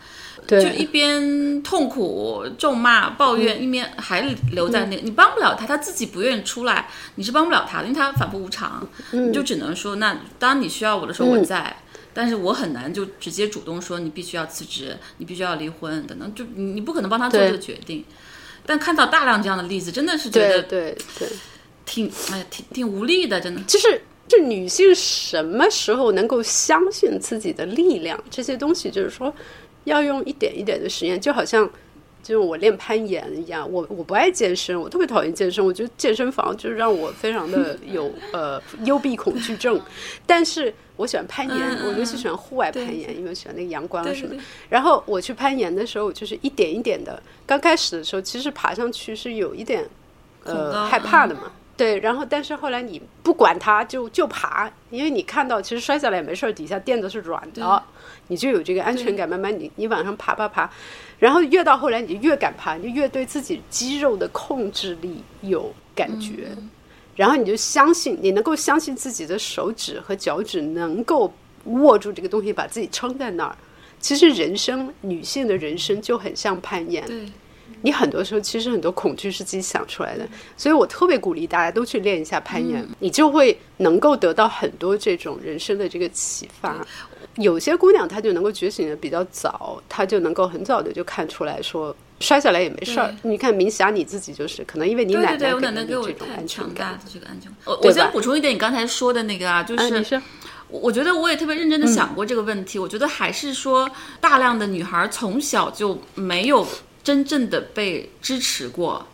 就一，边痛苦、咒骂、抱怨，嗯一边还留在那，你帮不了他，他自己不愿意出来，你是帮不了他的，因为他反复无常，嗯你就只能说，那当你需要我的时候我在，但是我很难就直接主动说你必须要辞职，你必须要离婚等等，就你你不可能帮他做这个决定。但看到大量这样的例子，真的是觉得对对，挺哎呀挺挺无力的，真的。就是就女性什么时候能够相信自己的力量？这些东西就是说，要用一点一点的实验，就好像。就是我练攀岩一样，我我不爱健身，我特别讨厌健身，我觉得健身房就是让我非常的 有呃幽闭恐惧症。但是我喜欢攀岩，我尤其喜欢户外攀岩，因为喜欢那个阳光什么。然后我去攀岩的时候，我就是一点一点的，刚开始的时候，其实爬上去是有一点呃害怕的嘛。对，然后但是后来你不管它，就就爬，因为你看到其实摔下来也没事儿，底下垫子是软的，你就有这个安全感。慢慢你你往上爬爬爬。然后越到后来，你就越敢爬，你就越对自己肌肉的控制力有感觉，然后你就相信，你能够相信自己的手指和脚趾能够握住这个东西，把自己撑在那儿。其实人生，女性的人生就很像攀岩。你很多时候其实很多恐惧是自己想出来的，所以我特别鼓励大家都去练一下攀岩，你就会能够得到很多这种人生的这个启发。有些姑娘她就能够觉醒的比较早，她就能够很早的就看出来说摔下来也没事儿。你看明霞你自己就是可能因为你奶奶给我这种安全感，这个安全感。我我先补充一点，你刚才说的那个啊，就是我觉得我也特别认真的想过这个问题。我觉得还是说大量的女孩从小就没有真正的被支持过，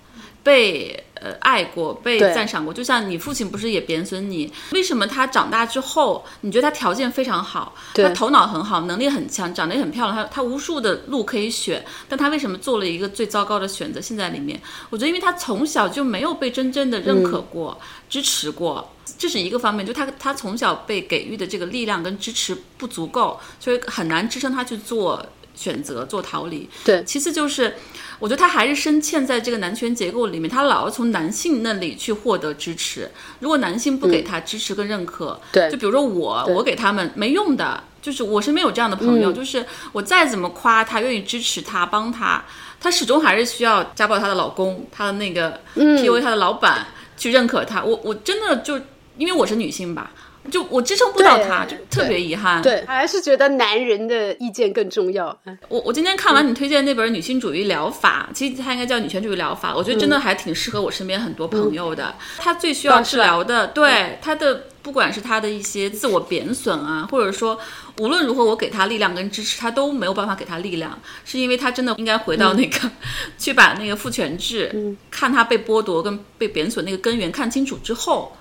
被。呃，爱过，被赞赏过，就像你父亲不是也贬损你？为什么他长大之后，你觉得他条件非常好，他头脑很好，能力很强，长得也很漂亮，他他无数的路可以选，但他为什么做了一个最糟糕的选择？现在里面，我觉得因为他从小就没有被真正的认可过、支持过，这是一个方面，就他他从小被给予的这个力量跟支持不足够，所以很难支撑他去做选择、做逃离。对，其次就是。我觉得他还是深嵌在这个男权结构里面，他老要从男性那里去获得支持。如果男性不给他支持跟认可，对，就比如说我，我给他们没用的，就是我身边有这样的朋友，就是我再怎么夸他，愿意支持他，帮他，他始终还是需要家暴他的老公，他的那个 PUA 他的老板去认可他。我我真的就因为我是女性吧。就我支撑不到他，就特别遗憾。对，还是觉得男人的意见更重要。我我今天看完你推荐那本女性主义疗法，其实它应该叫女权主义疗法。我觉得真的还挺适合我身边很多朋友的。他最需要治疗的，对他的不管是他的一些自我贬损啊，或者说无论如何我给他力量跟支持，他都没有办法给他力量，是因为他真的应该回到那个去把那个父权制，看他被剥夺跟被贬损那个根源看清楚之后。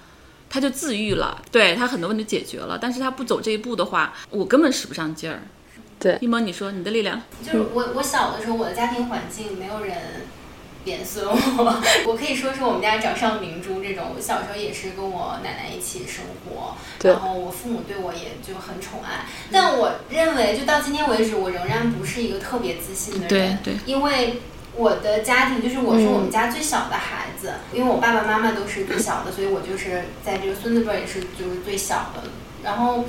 他就自愈了，对他很多问题解决了，但是他不走这一步的话，我根本使不上劲儿。对，一萌，你说你的力量？就是我，我小的时候，我的家庭环境没有人贬损我，我可以说是我们家掌上明珠这种。我小时候也是跟我奶奶一起生活，然后我父母对我也就很宠爱。但我认为，就到今天为止，我仍然不是一个特别自信的人，对对，因为。我的家庭就是我是我们家最小的孩子，因为我爸爸妈妈都是最小的，所以我就是在这个孙子辈也是就是最小的。然后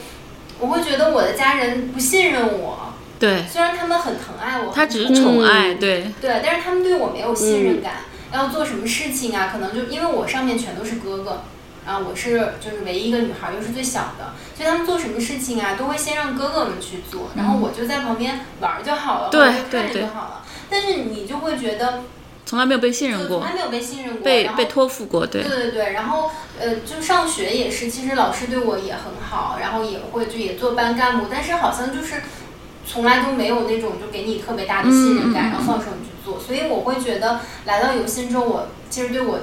我会觉得我的家人不信任我，对，虽然他们很疼爱我，他只是宠爱，对对，但是他们对我没有信任感。要做什么事情啊？可能就因为我上面全都是哥哥，啊，我是就是唯一一个女孩，又是最小的，所以他们做什么事情啊，都会先让哥哥们去做，然后我就在旁边玩就好了，对看着就好了。但是你就会觉得，从来没有被信任过，从来没有被信任过，被被托付过，对对对对。然后呃，就上学也是，其实老师对我也很好，然后也会就也做班干部，但是好像就是从来都没有那种就给你特别大的信任感，然后放手你去做。所以我会觉得来到游心之后，我其实对我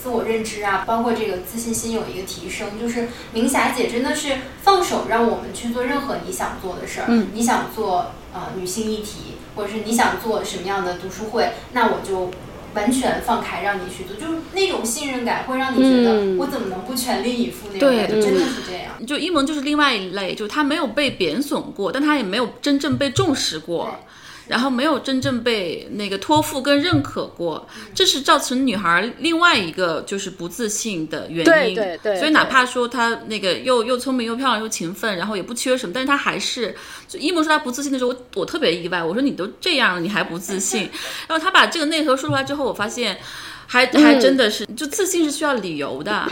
自我认知啊，包括这个自信心有一个提升。就是明霞姐真的是放手让我们去做任何你想做的事儿，嗯，你想做呃女性议题。或者是你想做什么样的读书会，那我就完全放开让你去做，就是那种信任感会让你觉得我怎么能不全力以赴那种感觉，真的是这样。就一萌就是另外一类，就是他没有被贬损过，但他也没有真正被重视过。然后没有真正被那个托付跟认可过，这是造成女孩另外一个就是不自信的原因。对对对。所以哪怕说她那个又又聪明又漂亮又勤奋，然后也不缺什么，但是她还是就一萌说她不自信的时候，我我特别意外。我说你都这样了，你还不自信？然后她把这个内核说出来之后，我发现还还真的是，就自信是需要理由的，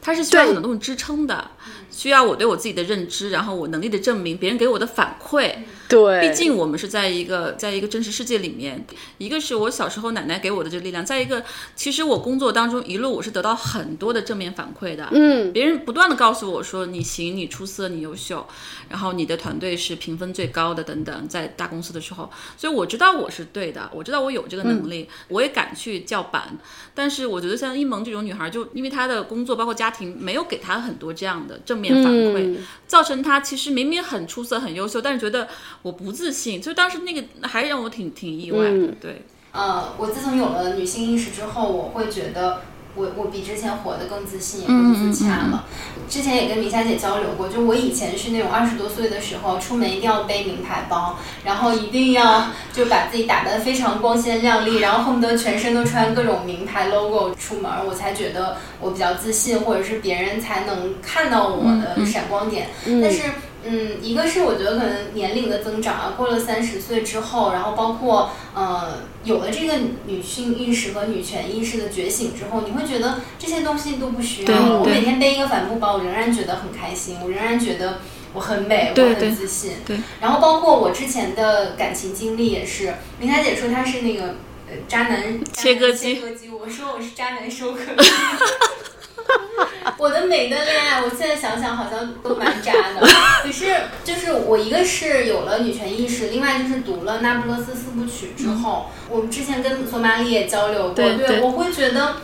它是需要很多东西支撑的，需要我对我自己的认知，然后我能力的证明，别人给我的反馈。对，毕竟我们是在一个在一个真实世界里面，一个是我小时候奶奶给我的这个力量，再一个，其实我工作当中一路我是得到很多的正面反馈的，嗯，别人不断的告诉我说你行，你出色，你优秀，然后你的团队是评分最高的等等，在大公司的时候，所以我知道我是对的，我知道我有这个能力，我也敢去叫板，但是我觉得像一萌这种女孩，就因为她的工作包括家庭没有给她很多这样的正面反馈，造成他其实明明很出色很优秀，但是觉得我不自信，就当时那个还让我挺挺意外的，对。呃，我自从有了女性意识之后，我会觉得我我比之前活得更自信，也更自洽了。之前也跟明霞姐交流过，就我以前是那种二十多岁的时候，出门一定要背名牌包，然后一定要就把自己打扮非常光鲜亮丽，然后恨不得全身都穿各种名牌 logo 出门，我才觉得我比较自信，或者是别人才能看到我的闪光点。但是。嗯，一个是我觉得可能年龄的增长啊，过了三十岁之后，然后包括呃有了这个女性意识和女权意识的觉醒之后，你会觉得这些东西都不需要。我每天背一个帆布包，我仍然觉得很开心，我仍然觉得我很美，我很自信。对。然后包括我之前的感情经历也是，明霞姐说她是那个呃渣男切割机，切割机，我说我是渣男收割机。我的每段恋爱，我现在想想好像都蛮渣的。可是，就是我一个是有了女权意识，另外就是读了《那不勒斯四部曲》之后，我们之前跟索马里也交流过，对，我会觉得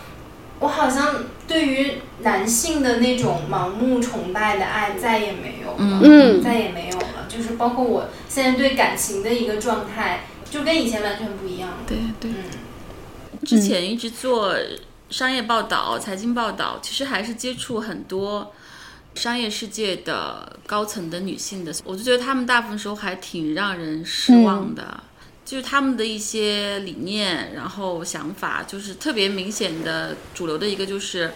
我好像对于男性的那种盲目崇拜的爱再也没有了，嗯，再也没有了。就是包括我现在对感情的一个状态，就跟以前完全不一样了。对对，之前一直做。商业报道、财经报道，其实还是接触很多商业世界的高层的女性的，我就觉得她们大部分时候还挺让人失望的，就是她们的一些理念，然后想法，就是特别明显的主流的一个就是。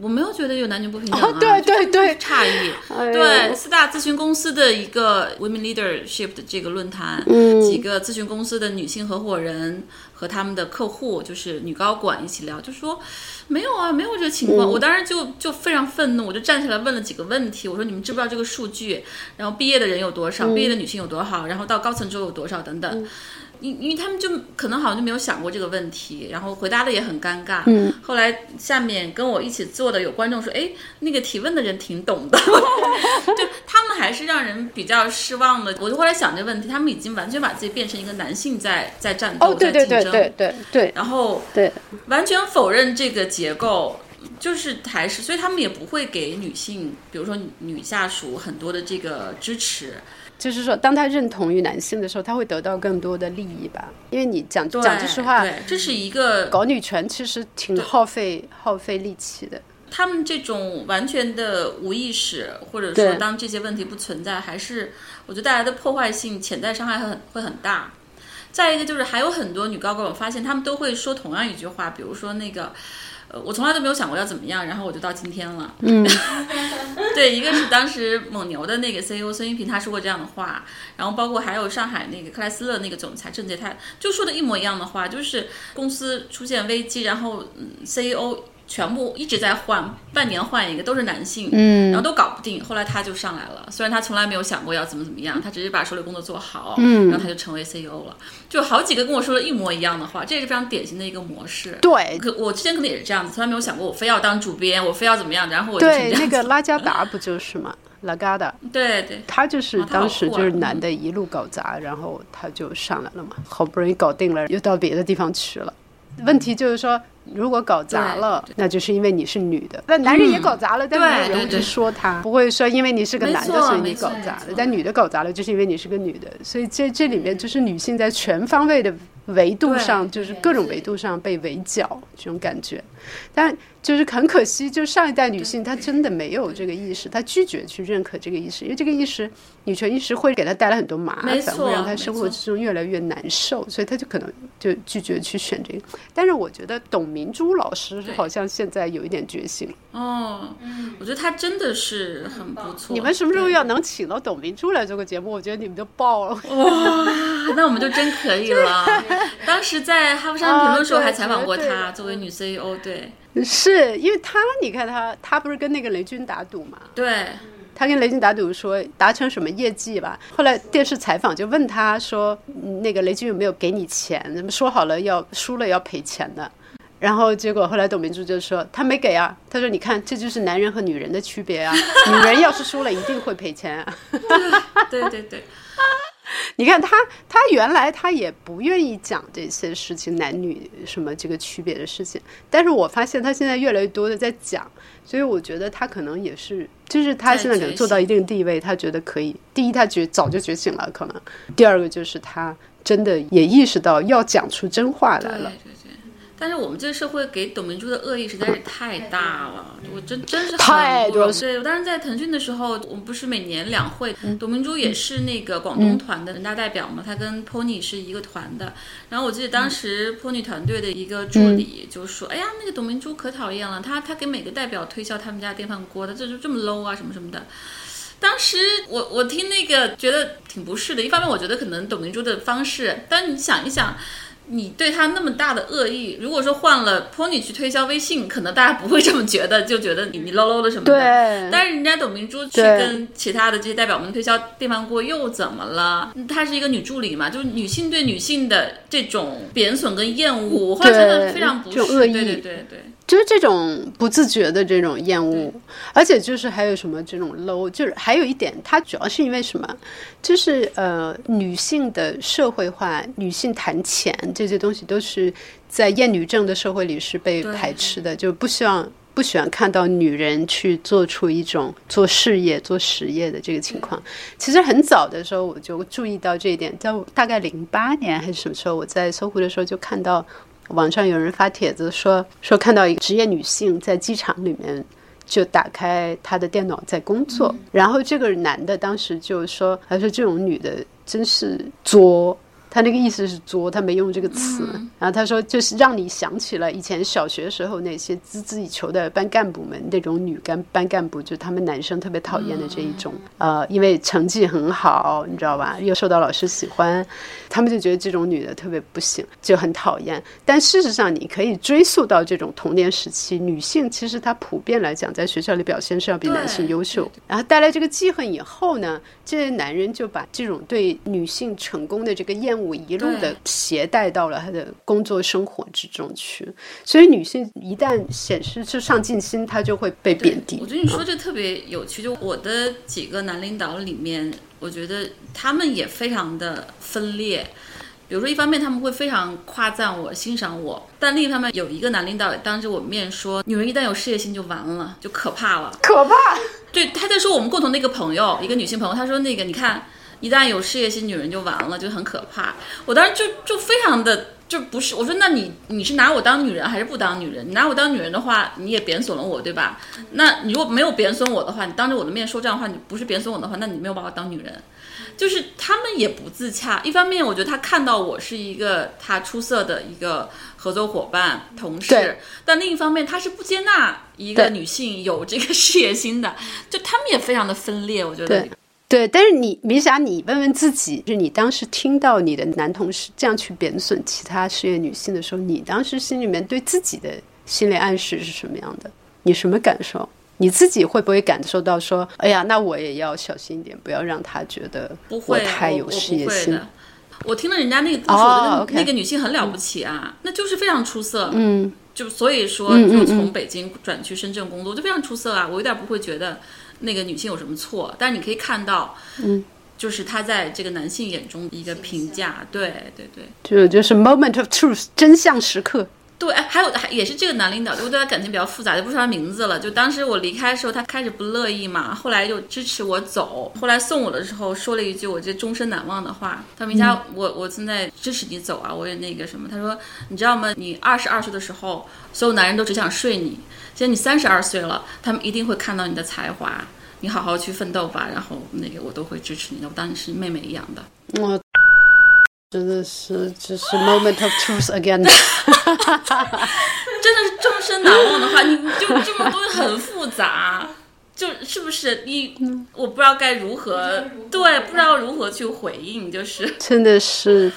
我没有觉得有男女不平等啊，对对对，诧异。对四大咨询公司的一个 Women Leadership 的这个论坛，几个咨询公司的女性合伙人和他们的客户，就是女高管一起聊，就说没有啊，没有这个情况。我当时就就非常愤怒，我就站起来问了几个问题，我说你们知不知道这个数据？然后毕业的人有多少？毕业的女性有多少？然后到高层之后有多少？等等。因因为他们就可能好像就没有想过这个问题，然后回答的也很尴尬。嗯，后来下面跟我一起坐的有观众说：“哎，那个提问的人挺懂的。”就他们还是让人比较失望的。我就后来想这个问题，他们已经完全把自己变成一个男性在在战斗，在竞争，对对对对对。然后对，完全否认这个结构，就是还是，所以他们也不会给女性，比如说女下属很多的这个支持。就是说，当他认同于男性的时候，他会得到更多的利益吧？因为你讲讲句实话，这是一个搞女权其实挺耗费耗费力气的。他们这种完全的无意识，或者说当这些问题不存在，还是我觉得带来的破坏性、潜在伤害很会很大。再一个就是还有很多女高管，我发现他们都会说同样一句话，比如说那个。呃，我从来都没有想过要怎么样，然后我就到今天了。嗯，对，一个是当时蒙牛的那个 CEO 孙一平他说过这样的话，然后包括还有上海那个克莱斯勒那个总裁郑杰，他就说的一模一样的话，就是公司出现危机，然后 CEO。全部一直在换，半年换一个，都是男性，嗯，然后都搞不定。后来他就上来了，虽然他从来没有想过要怎么怎么样，他只是把手里工作做好，嗯，然后他就成为 CEO 了。就好几个跟我说了一模一样的话，这也是非常典型的一个模式。对，可我之前可能也是这样子，从来没有想过我非要当主编，我非要怎么样，然后我对那个拉加达不就是吗？拉加达，对对，他就是当时就是男的一路搞砸，然后他就上来了嘛，好不容易搞定了，又到别的地方去了。问题就是说。如果搞砸了，那就是因为你是女的。那男人也搞砸了，但没有人去说他，不会说因为你是个男的所以你搞砸了。但女的搞砸了，就是因为你是个女的。所以这这里面就是女性在全方位的维度上，就是各种维度上被围剿这种感觉。但就是很可惜，就上一代女性她真的没有这个意识，她拒绝去认可这个意识，因为这个意识女权意识会给她带来很多麻烦，会让她生活之中越来越难受，所以她就可能就拒绝去选这个。但是我觉得董明珠老师好像现在有一点觉醒哦，我觉得她真的是很不错。你们什么时候要能请到董明珠来做个节目？我觉得你们就爆了哇！那我们就真可以了。当时在《哈佛商业评论》时候还采访过她，作为女 CEO，对。是因为他，你看他，他不是跟那个雷军打赌嘛？对，他跟雷军打赌说达成什么业绩吧。后来电视采访就问他说，嗯那个雷军有没有给你钱？怎么说好了要输了要赔钱的。然后结果后来董明珠就说他没给啊，他说你看这就是男人和女人的区别啊，女人要是输了一定会赔钱啊。对对对，你看他，他原来他也不愿意讲这些事情，男女什么这个区别的事情。但是我发现他现在越来越多的在讲，所以我觉得他可能也是，就是他现在可能做到一定地位，他觉得可以。第一，他觉早就觉醒了，可能；第二个就是他真的也意识到要讲出真话来了。对对对。但是我们这个社会给董明珠的恶意实在是太大了，我真真是很太多对我当时在腾讯的时候，我们不是每年两会，董明珠也是那个广东团的人大代表嘛，她跟 Pony 是一个团的。然后我记得当时 Pony 团队的一个助理就说：“哎呀，那个董明珠可讨厌了，她她给每个代表推销他们家电饭锅，她这就这么 low 啊，什么什么的。”当时我我听那个觉得挺不适的，一方面我觉得可能董明珠的方式，但你想一想。你对他那么大的恶意，如果说换了 Pony 去推销微信，可能大家不会这么觉得，就觉得你你 low low 的什么的。对。但是人家董明珠去跟其他的这些代表们推销电饭锅又怎么了？她是一个女助理嘛，就是女性对女性的这种贬损跟厌恶，我后来觉得非常不适。恶意对对对对。就是这种不自觉的这种厌恶，而且就是还有什么这种 low，就是还有一点，它主要是因为什么？就是呃，女性的社会化，女性谈钱这些东西都是在厌女症的社会里是被排斥的，就不希望不喜欢看到女人去做出一种做事业、做实业的这个情况。其实很早的时候我就注意到这一点，在大概零八年还是什么时候，我在搜狐的时候就看到。网上有人发帖子说说看到一个职业女性在机场里面就打开她的电脑在工作，然后这个男的当时就说，他说这种女的真是作。他那个意思是“作”，他没用这个词。然后他说，就是让你想起了以前小学时候那些孜孜以求的班干部们，那种女干班干部，就他们男生特别讨厌的这一种。呃，因为成绩很好，你知道吧？又受到老师喜欢，他们就觉得这种女的特别不行，就很讨厌。但事实上，你可以追溯到这种童年时期，女性其实她普遍来讲，在学校里表现是要比男性优秀。然后带来这个记恨以后呢，这些男人就把这种对女性成功的这个厌恶。一路的携带到了他的工作生活之中去，所以女性一旦显示出上进心，她就会被贬低。我觉得你说这特别有趣，就我的几个男领导里面，我觉得他们也非常的分裂。比如说，一方面他们会非常夸赞我、欣赏我，但另一方面有一个男领导也当着我面说，女人一旦有事业心就完了，就可怕了。可怕。对，他在说我们共同的一个朋友，一个女性朋友，他说那个你看。一旦有事业心，女人就完了，就很可怕。我当时就就非常的就不是，我说那你你是拿我当女人还是不当女人？你拿我当女人的话，你也贬损了我，对吧？那你如果没有贬损我的话，你当着我的面说这样的话，你不是贬损我的话，那你没有把我当女人。就是他们也不自洽。一方面，我觉得他看到我是一个他出色的一个合作伙伴、同事，但另一方面，他是不接纳一个女性有这个事业心的。就他们也非常的分裂，我觉得。对，但是你米霞，你问问自己，就是你当时听到你的男同事这样去贬损其他事业女性的时候，你当时心里面对自己的心理暗示是什么样的？你什么感受？你自己会不会感受到说，哎呀，那我也要小心一点，不要让他觉得我太有事业心。我听了人家那个故事，我觉得那个女性很了不起啊，那就是非常出色。嗯，就所以说，就从北京转去深圳工作，就非常出色啊。我有点不会觉得。那个女性有什么错？但是你可以看到，嗯，就是她在这个男性眼中的一个评价，对对对，就就是 moment of truth 真相时刻。对，哎，还有还也是这个男领导，就对他感情比较复杂，就不说他名字了。就当时我离开的时候，他开始不乐意嘛，后来就支持我走。后来送我的时候说了一句我这终身难忘的话：“他明佳，我我现在支持你走啊，我也那个什么。”他说：“你知道吗？你二十二岁的时候，所有男人都只想睡你。现在你三十二岁了，他们一定会看到你的才华。你好好去奋斗吧，然后那个我都会支持你的。我当你是妹妹一样的。”我真的是只是 moment of truth again。真的是终身难忘的话，你就这么东西很复杂，就是不是你？我不知道该如何对，不知道如何去回应，就是真的是。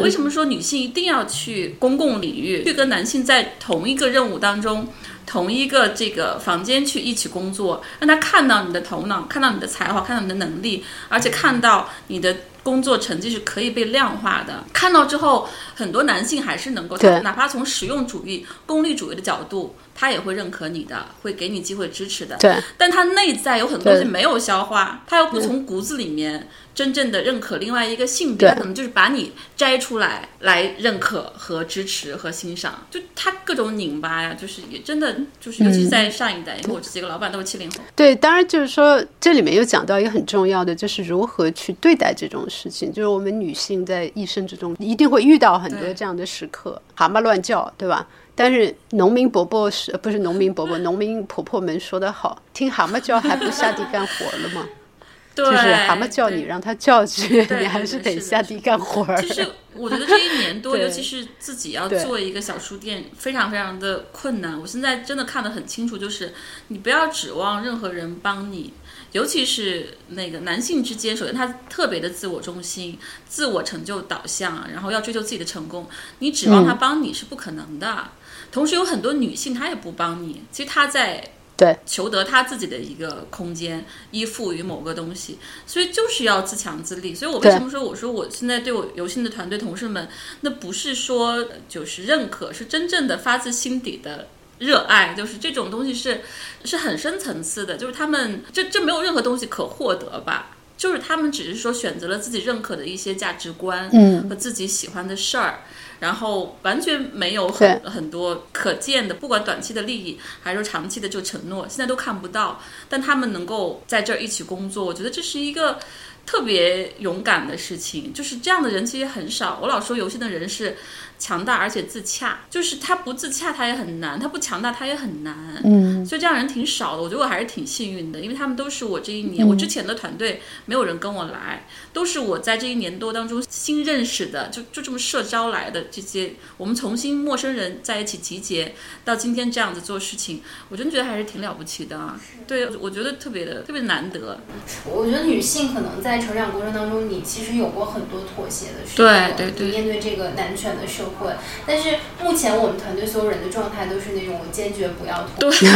为什么说女性一定要去公共领域，去跟男性在同一个任务当中同一个这个房间去一起工作，让他看到你的头脑，看到你的才华，看到你的能力，而且看到你的。工作成绩是可以被量化的。看到之后，很多男性还是能够，对哪怕从实用主义、功利主义的角度，他也会认可你的，会给你机会支持的。对，但他内在有很多东西没有消化，他又不从骨子里面真正的认可另外一个性别，他可能就是把你摘出来来认可和支持和欣赏。就他各种拧巴呀，就是也真的就是，尤其是在上一代，因为我这几个老板都是七零后。对，当然就是说，这里面又讲到一个很重要的，就是如何去对待这种事情。就是我们女性在一生之中一定会遇到很多这样的时刻，蛤蟆乱叫，对吧？但是农民伯伯是呃不是农民伯伯，农民婆婆们说得好，听蛤蟆叫还不下地干活了吗？对，就是蛤蟆叫你，让它叫去，你还是得下地干活儿。其实我觉得这一年多，尤其是自己要做一个小书店，非常非常的困难。我现在真的看得很清楚，就是你不要指望任何人帮你，尤其是那个男性之间，首先他特别的自我中心、自我成就导向，然后要追求自己的成功，你指望他嗯帮你是不可能的。同时有很多女性她也不帮你，其实她在对。求得她自己的一个空间，依附于某个东西，所以就是要自强自立。所以我为什么说我说我现在对我游戏的团队同事们，那不是说就是认可，是真正的发自心底的。热爱。就是这种东西是是很深层次的，就是他们这这没有任何东西可获得吧，就是他们只是说选择了自己认可的一些价值观，嗯。和自己喜欢的事儿，然后完全没有很很多可见的，不管短期的利益还是说长期的这个承诺，现在都看不到。但他们能够在这儿一起工作，我觉得这是一个特别勇敢的事情。就是这样的人其实很少。我老说游戏的人是强大而且自洽，就是他不自洽他也很难，他不强大他也很难。嗯，所以这样人挺少的，我觉得我还是挺幸运的，因为他们都是我这一年，我之前的团队没有人跟我来，都是我在这一年多当中新认识的，就就这么社招来的这些，我们重新陌生人在一起集结，到今天这样子做事情，我真觉得还是挺了不起的啊。对，我觉得特别的特别难得。我觉得女性可能在成长过程当中，你其实有过很多妥协的时候对刻，对对你面对这个男权的社会。但是目前我们团队所有人的状态都是那种我坚决不要妥协，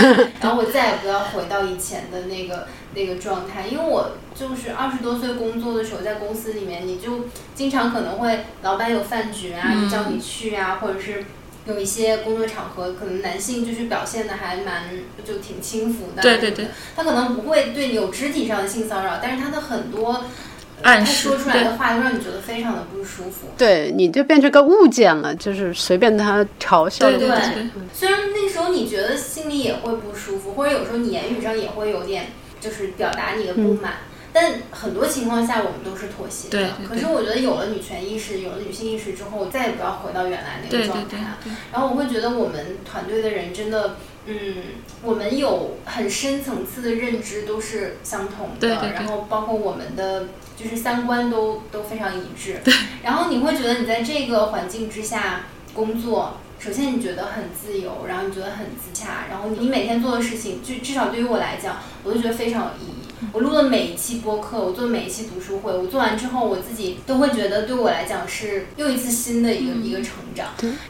然后我再也不要回到以前的那个那个状态，因为我就是二十多岁工作的时候，在公司里面，你就经常可能会老板有饭局啊，叫你去啊，或者是。有一些工作场合，可能男性就是表现的还蛮就挺轻浮的，对对对，他可能不会对你有肢体上的性骚扰，但是他的很多他暗示说出来的话，就让你觉得非常的不舒服。对，你就变成个物件了，就是随便他嘲笑对对的对对虽然那时候你觉得心里也会不舒服，或者有时候你言语上也会有点就是表达你的不满，但很多情况下我们都是妥协的。对对对可是我觉得有了女权意识，有了女性意识之后，再也不要回到原来那个状态对了。对，然后我会觉得我们团队的人真的，嗯，我们有很深层次的认知都是相同的，对对对然后包括我们的就是三观都都非常一致。然后你会觉得你在这个环境之下工作。首先，你觉得很自由，然后你觉得很自洽，然后你每天做的事情，就至少对于我来讲，我就觉得非常有意义。我录的每一期播客，我做每一期读书会，我做完之后，我自己都会觉得对我来讲是又一次新的一个、一个成长。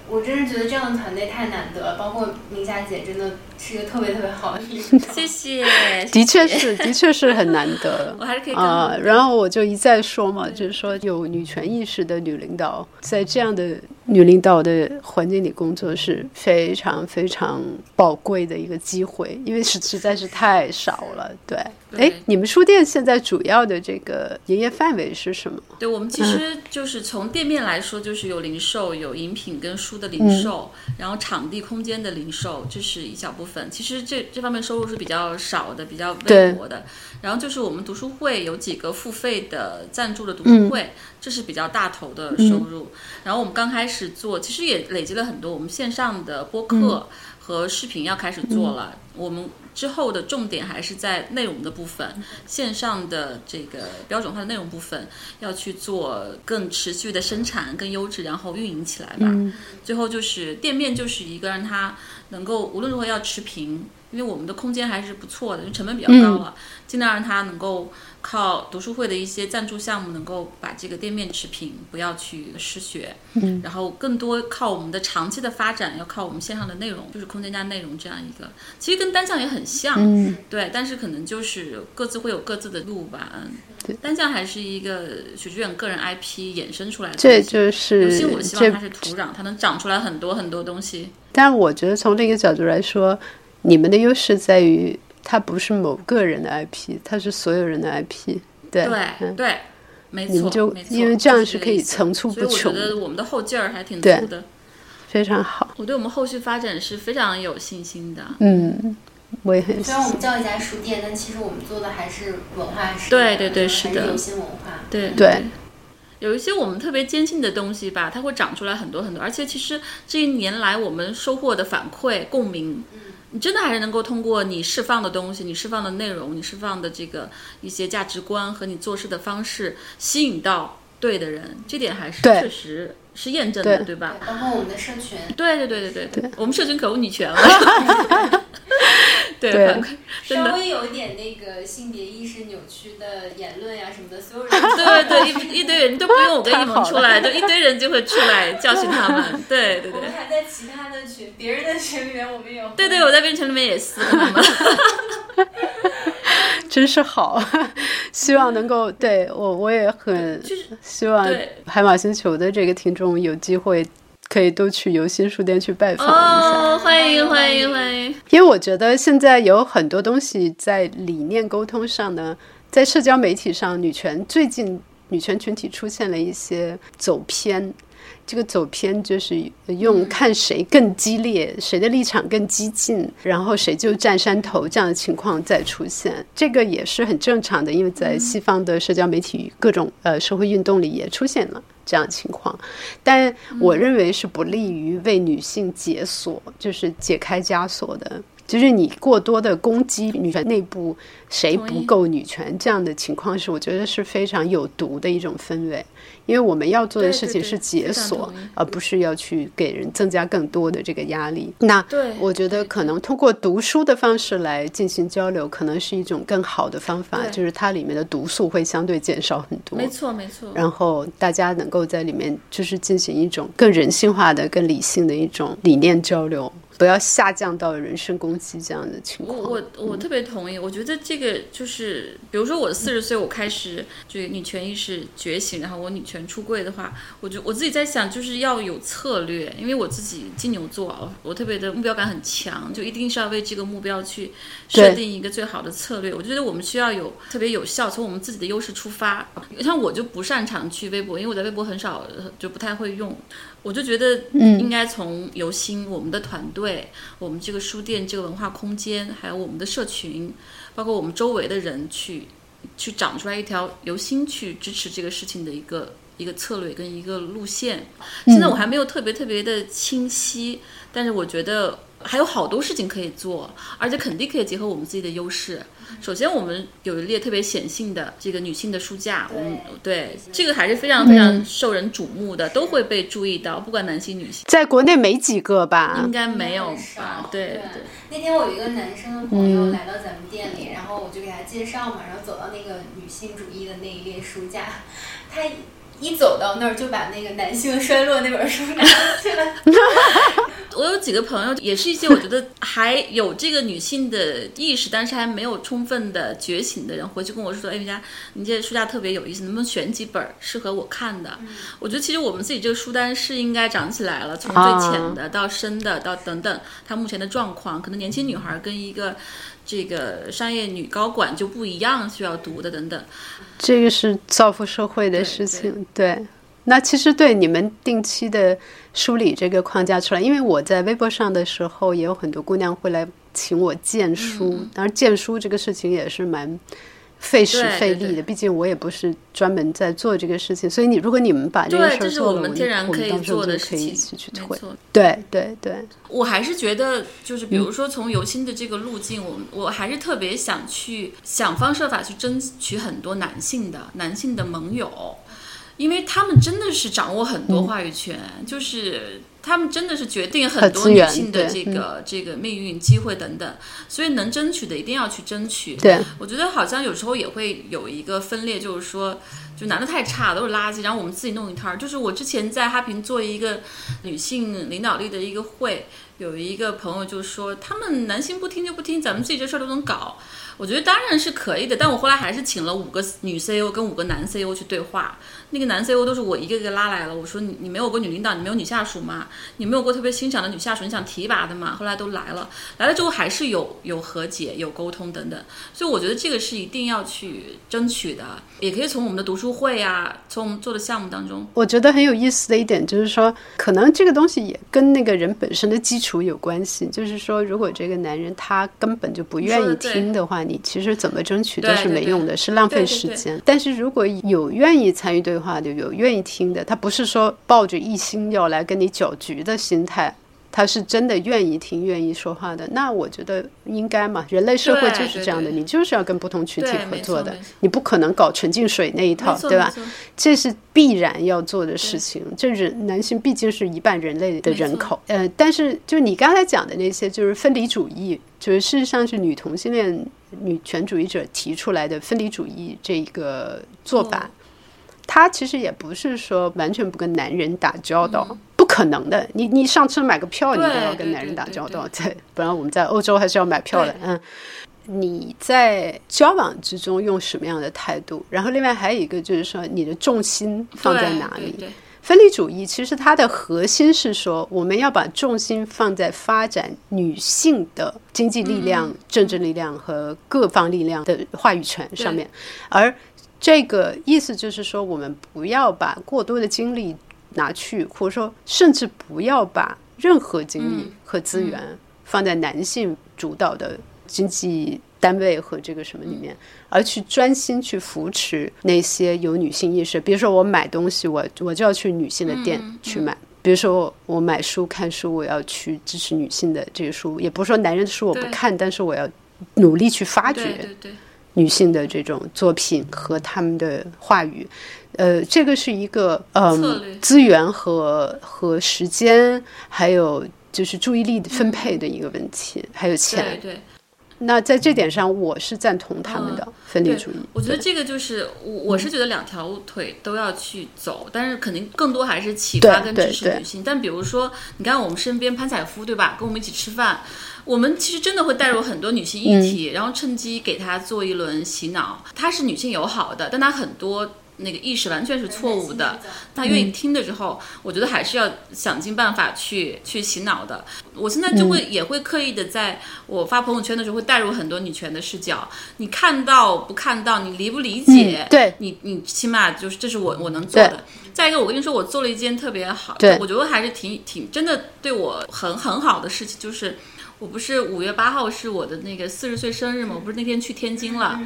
我真是觉得这样的团队太难得了，包括明霞姐真的是一个特别特别好的领导。谢谢。的确是，的确是很难得 我还是可以啊、然后我就一再说嘛，就是说有女权意识的女领导，在这样的女领导的环境里工作是非常非常宝贵的一个机会，因为实实在是太少了。对，对哎，你们书店现在主要的这个营业范围是什么？对我们其实就是从店面来说，就是有零售、有饮品跟书的零售，然后场地空间的零售，这是一小部分。其实这这方面收入是比较少的，比较微薄的。然后就是我们读书会有几个付费的赞助的读书会，这是比较大头的收入。然后我们刚开始做，其实也累积了很多。我们线上的播客和视频要开始做了，我们。之后的重点还是在内容的部分，线上的这个标准化的内容部分要去做更持续的生产、更优质，然后运营起来吧。最后就是店面就是一个让它能够无论如何要持平，因为我们的空间还是不错的，因为成本比较高啊，尽量让它能够靠读书会的一些赞助项目，能够把这个店面持平，不要去失血。嗯，然后更多靠我们的长期的发展，要靠我们线上的内容，就是空间加内容这样一个，其实跟单向也很像，嗯，对，但是可能就是各自会有各自的路吧。嗯对，单向还是一个许知远个人 IP 衍生出来的东这，就是游戏我希望它是土壤，它能长出来很多很多东西。但我觉得从另一个角度来说，你们的优势在于它不是某个人的 IP，它是所有人的 IP。对对嗯对，没错，你们就因为这样是可以层出不所以我穷觉得我们的后劲儿还挺足的。非常好。我对我们后续发展是非常有信心的。嗯，我也很虽然我们叫一家书店，但其实我们做的还是文化事，对对对是的文化。对对，有一些我们特别坚信的东西吧，它会长出来很多很多，而且其实这一年来我们收获的反馈共鸣，你真的还是能够通过你释放的东西、你释放的内容、你释放的这个一些价值观和你做事的方式，吸引到对的人，这点还是对。确实是验证的，对对吧？对包括我们的社群，对对对对对我们社群可无女权了。对，稍微有一点那个性别意识扭曲的言论呀、什么的，所有人对对对，一一堆人都不用我跟一萌出来，就一堆人就会出来教训他们。对对对我们，还在其他的群，别人的群里面我们有。对对，我在编程里面也撕他们。真是好，希望能够对我我也很就是希望海马星球的这个听众有机会可以都去游心书店去拜访一下。哦，欢迎欢迎欢迎！因为我觉得现在有很多东西在理念沟通上呢，在社交媒体上，女权最近女权群体出现了一些走偏。这个走偏就是用看谁更激烈，谁的立场更激进，然后谁就占山头这样的情况再出现，这个也是很正常的，因为在西方的社交媒体各种呃社会运动里也出现了这样的情况，但我认为是不利于为女性解锁，就是解开枷锁的。就是你过多的攻击女权内部谁不够女权这样的情况是，我觉得是非常有毒的一种氛围。因为我们要做的事情是解锁而不是要去给人增加更多的这个压力。那我觉得可能通过读书的方式来进行交流，可能是一种更好的方法，就是它里面的毒素会相对减少很多。没错没错。然后大家能够在里面就是进行一种更人性化的、更理性的一种理念交流，不要下降到人身攻击这样的情况。我我我特别同意，我觉得这个就是，比如说我四十岁，我开始就女权意识觉醒，然后我女权出柜的话，我就我自己在想，就是要有策略，因为我自己金牛座啊，我特别的目标感很强，就一定是要为这个目标去设定一个最好的策略。我觉得我们需要有特别有效，从我们自己的优势出发。像我就不擅长去微博，因为我在微博很少，呃就不太会用。我就觉得应该从由心我们的团队、我们这个书店、这个文化空间，还有我们的社群，包括我们周围的人去去长出来一条由心去支持这个事情的一个一个策略跟一个路线。现在我还没有特别特别的清晰，但是我觉得还有好多事情可以做，而且肯定可以结合我们自己的优势。首先，我们有一列特别显性的这个女性的书架，我们对这个还是非常非常受人瞩目的，都会被注意到，不管男性女性，在国内没几个吧应，该没有吧？对对对。那天我有一个男生的朋友来到咱们店里，然后我就给他介绍嘛，然后走到那个女性主义的那一列书架，他一走到那儿就把那个《男性衰落》那本书拿起来，我有几个朋友，也是一些我觉得还有这个女性的意识，但是还没有充分的觉醒的人，回去跟我说：“哎，人家你这书架特别有意思，能不能选几本适合我看的？”我觉得其实我们自己这个书单是应该长起来了，从最浅的到深的到等等，它目前的状况，可能年轻女孩跟一个这个商业女高管就不一样，需要读的等等。这个是造福社会的事情。对，那其实对你们定期的梳理这个框架出来，因为我在微博上的时候，也有很多姑娘会来请我荐书，嗯当然荐书这个事情也是蛮。费时费力的，毕竟我也不是专门在做这个事情，所以你如果你们把这个对，事儿做了，我们天然可以我们到时候做的事就可以一情起去，推。对对对，我还是觉得，就是比如说从游心的这个路径，我我还是特别想去想方设法去争取很多男性的男性的盟友，因为他们真的是掌握很多话语权，就是他们真的是决定很多女性的这个、这个命运、机会等等，所以能争取的一定要去争取。对，我觉得好像有时候也会有一个分裂，就是说，就男的太差，都是垃圾，然后我们自己弄一摊儿。就是我之前在哈平做一个女性领导力的一个会，有一个朋友就说，他们男性不听就不听，咱们自己这事儿都能搞。我觉得当然是可以的，但我后来还是请了五个女 CEO 跟五个男 CEO 去对话。那个男 CEO 都是我一个一个拉来了。我说你你没有过女领导，你没有女下属吗？你没有过特别欣赏的女下属，你想提拔的吗？后来都来了，来了之后还是有有和解、有沟通等等。所以我觉得这个是一定要去争取的，也可以从我们的读书会啊，从我们做的项目当中。我觉得很有意思的一点就是说，可能这个东西也跟那个人本身的基础有关系。就是说，如果这个男人他根本就不愿意听的话，你其实怎么争取都是没用的，是浪费时间。但是如果有愿意参与对话的，有愿意听的，他不是说抱着一心要来跟你搅局的心态。他是真的愿意听、愿意说话的，那我觉得应该嘛。人类社会就是这样的，你就是要跟不同群体合作的你不可能搞纯净水那一套对吧？这是必然要做的事情。这人男性毕竟是一半人类的人口，呃，但是就你刚才讲的那些，就是分离主义，就是事实上是女同性恋女权主义者提出来的分离主义这一个做法。他其实也不是说完全不跟男人打交道，不可能的。你你上车买个票，你都要跟男人打交道，对对，不然我们在欧洲还是要买票的。嗯，你在交往之中用什么样的态度？然后另外还有一个就是说，你的重心放在哪里？分离主义其实它的核心是说，我们要把重心放在发展女性的经济力量、嗯政治力量和各方力量的话语权上面，而这个意思就是说，我们不要把过多的精力拿去，或者说甚至不要把任何精力嗯和资源放在男性主导的经济单位和这个什么里面，而去专心去扶持那些有女性意识。比如说，我买东西，我我就要去女性的店嗯去买。比如说，我买书看书，我要去支持女性的这个书，也不是说男人的书我不看，但是我要努力去发掘对对对，女性的这种作品和他们的话语，呃，这个是一个策嗯略资源和和时间，还有就是注意力的分配的一个问题，还有钱。对。那在这点上，我是赞同他们的分离主义。我觉得这个就是我，我是觉得两条腿都要去走，但是肯定更多还是启发跟支持女性。但比如说，你看我们身边潘采夫对吧，跟我们一起吃饭，我们其实真的会带入很多女性议题，然后趁机给她做一轮洗脑。她是女性友好的，但她很多。那个意识完全是错误的，她愿意听的之后，我觉得还是要想尽办法去去洗脑的。我现在就会、也会刻意的在我发朋友圈的时候，会带入很多女权的视角。你看到不看到，你理不理解？嗯对你你起码就是这是我我能做的。再一个，我跟你说，我做了一件特别好，对我觉得还是挺挺真的对我很很好的事情，就是我不是五月八号是我的那个四十岁生日嘛，我不是那天去天津了，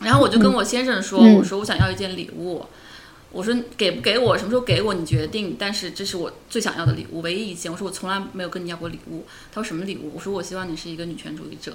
然后我就跟我先生说，嗯。我说我想要一件礼物。我说给不给我，什么时候给我你决定，但是这是我最想要的礼物，唯一一件。我说我从来没有跟你要过礼物。他说什么礼物？我说我希望你是一个女权主义者。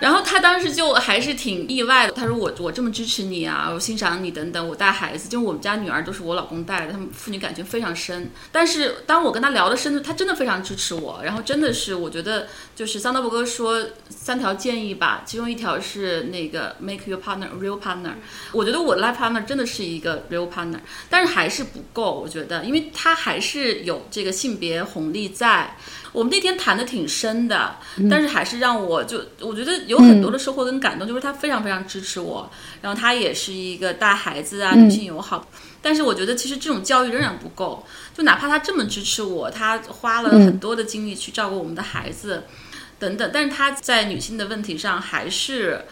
然后他当时就还是挺意外的，他说我我这么支持你啊，我欣赏你等等，我带孩子，就我们家女儿都是我老公带的，他们父女感情非常深。但是当我跟他聊的深度，他真的非常支持我，然后真的是我觉得就是桑德伯格说三条建议吧，其中一条是那个 make your partner a real partner，我觉得我的 life partner 真的是一个 real partner，但是还是不够，我觉得，因为他还是有这个性别红利在。我们那天谈的挺深的，但是还是让我就我觉得有很多的收获跟感动，就是他非常非常支持我，然后他也是一个带孩子啊，女性友好。但是我觉得其实这种教育仍然不够，就哪怕他这么支持我，他花了很多的精力去照顾我们的孩子，等等，但是他在女性的问题上还是。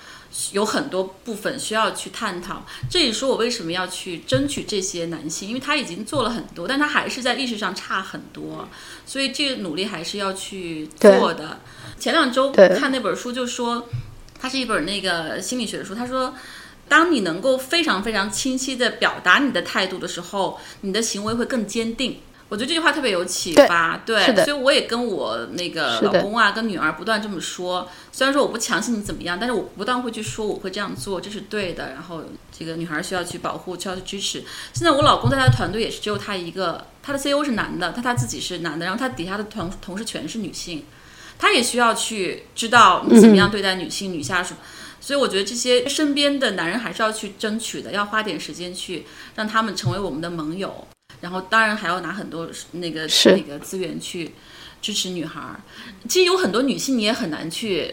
有很多部分需要去探讨，这也是我为什么要去争取这些男性，因为他已经做了很多，但他还是在意识上差很多，所以这个努力还是要去做的。前两周看那本书就说，它是一本那个心理学的书，他说，当你能够非常非常清晰的表达你的态度的时候，你的行为会更坚定。我觉得这句话特别有启发，对，所以我也跟我那个老公啊，跟女儿不断这么说。虽然说我不强行你怎么样，但是我不断会去说我会这样做，这是对的。然后这个女孩需要去保护，需要去支持。现在我老公在他的团队也是只有他一个，他的 CEO 是男的，他他自己是男的，然后他底下的同同事全是女性，他也需要去知道你怎么样对待女性、女下属。所以我觉得这些身边的男人还是要去争取的，要花点时间去让他们成为我们的盟友。然后当然还要拿很多那个那个资源去支持女孩儿。其实有很多女性你也很难去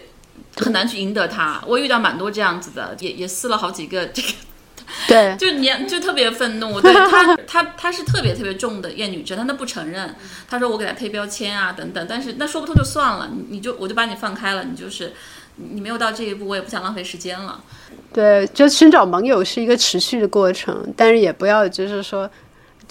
很难去赢得她。我遇到蛮多这样子的，也也撕了好几个这个。对，就你就特别愤怒，对他他他是特别特别重的厌女症，但他不承认，他说我给他贴标签啊等等，但是那说不通就算了，你你就我就把你放开了，你就是你没有到这一步，我也不想浪费时间了。对，就寻找盟友是一个持续的过程，但是也不要就是说。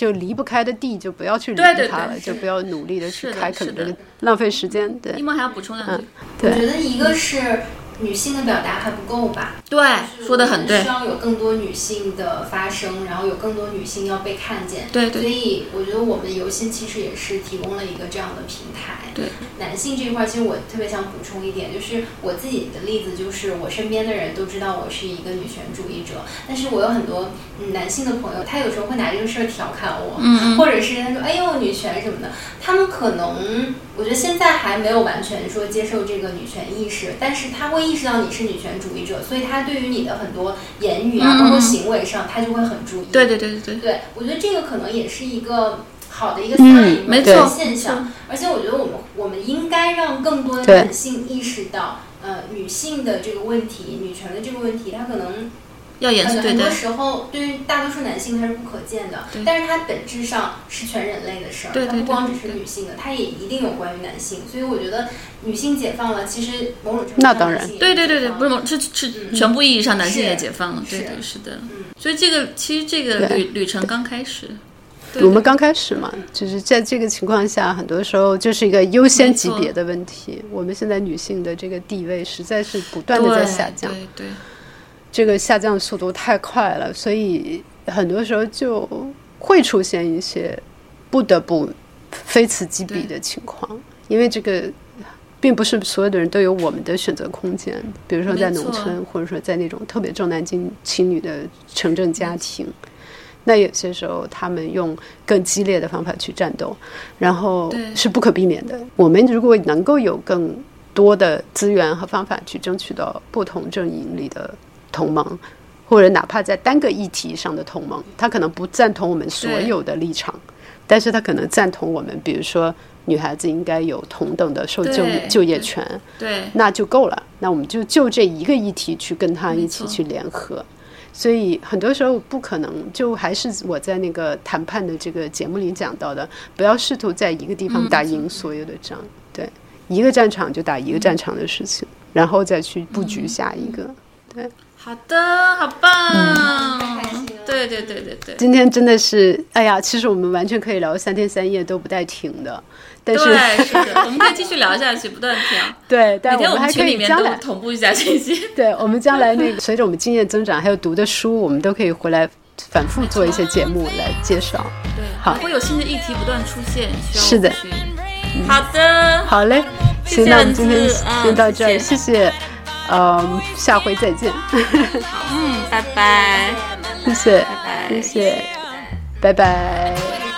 就离不开的地，就不要去离对对它了，对就不要努力的去开垦这个，浪费时间。对一，萌还要补充两句，嗯我觉，得一个是女性的表达还不够吧，对，说的很对。需，要有更多女性的发声，然后有更多女性要被看见。对对。所以我觉得我们游戏其实也是提供了一个这样的平台。对，男性这一块，其实我特别想补充一点，就是我自己的例子，就是我身边的人都知道我是一个女权主义者，但是我有很多嗯男性的朋友，他有时候会拿这个事儿调侃我，嗯。或者是他说哎呦女权什么的，他们可能我觉得现在还没有完全说接受这个女权意识，但是他会意识到你是女权主义者，所以他对于你的很多言语啊，嗯包括行为上，他就会很注意。对对对对对，对，我觉得这个可能也是一个好的一个嗯 sign，、没错现象。而且我觉得我们我们应该让更多的对男性意识到，呃，女性的这个问题，女权的这个问题，它可能要严肃对待很很多。时候对于大多数男性他是不可见的，但是它本质上是全人类的事儿，它不光只是女性的，它也一定有关于男性。所以我觉得女性解放了，其实某种程度那当然上男性对对对对，不是了是是全部意义上男性也解放了，对是对是的嗯。所以这个其实这个旅旅程刚开始，对对我们刚开始嘛，就是在这个情况下，很多时候就是一个优先级别的问题。我们现在女性的这个地位实在是不断的在下降，对对这个下降速度太快了，所以很多时候就会出现一些不得不非此即彼的情况，因为这个。并不是所有的人都有我们的选择空间，比如说在农村，或者说在那种特别重男轻轻女的城镇家庭，那有些时候他们用更激烈的方法去战斗，然后是不可避免的。我们如果能够有更多的资源和方法去争取到不同阵营里的同盟，或者哪怕在单个议题上的同盟，他可能不赞同我们所有的立场，但是他可能赞同我们，比如说女孩子应该有同等的受就就业权，对那就够了。那我们就就这一个议题去跟他一起去联合。所以很多时候不可能，就还是我在那个谈判的这个节目里讲到的，不要试图在一个地方打赢所有的仗，对，一个战场就打一个战场的事情，然后再去布局下一个。对，好的，好棒，对对对对对。今天真的是，哎呀，其实我们完全可以聊三天三夜都不带停的，但是对，是的，我们可以继续聊下去，不断调。对，但我们们还可以将来同步一下信息。对我们将来那个 随着我们经验增长，还有读的书，我们都可以回来反复做一些节目来介绍。对，好会有新的议题不断出现，需要是的。好的，好嘞，行，谢谢那我们今天先到这儿，谢谢谢，嗯，下回再见，嗯，拜拜，谢谢，拜谢谢，拜拜。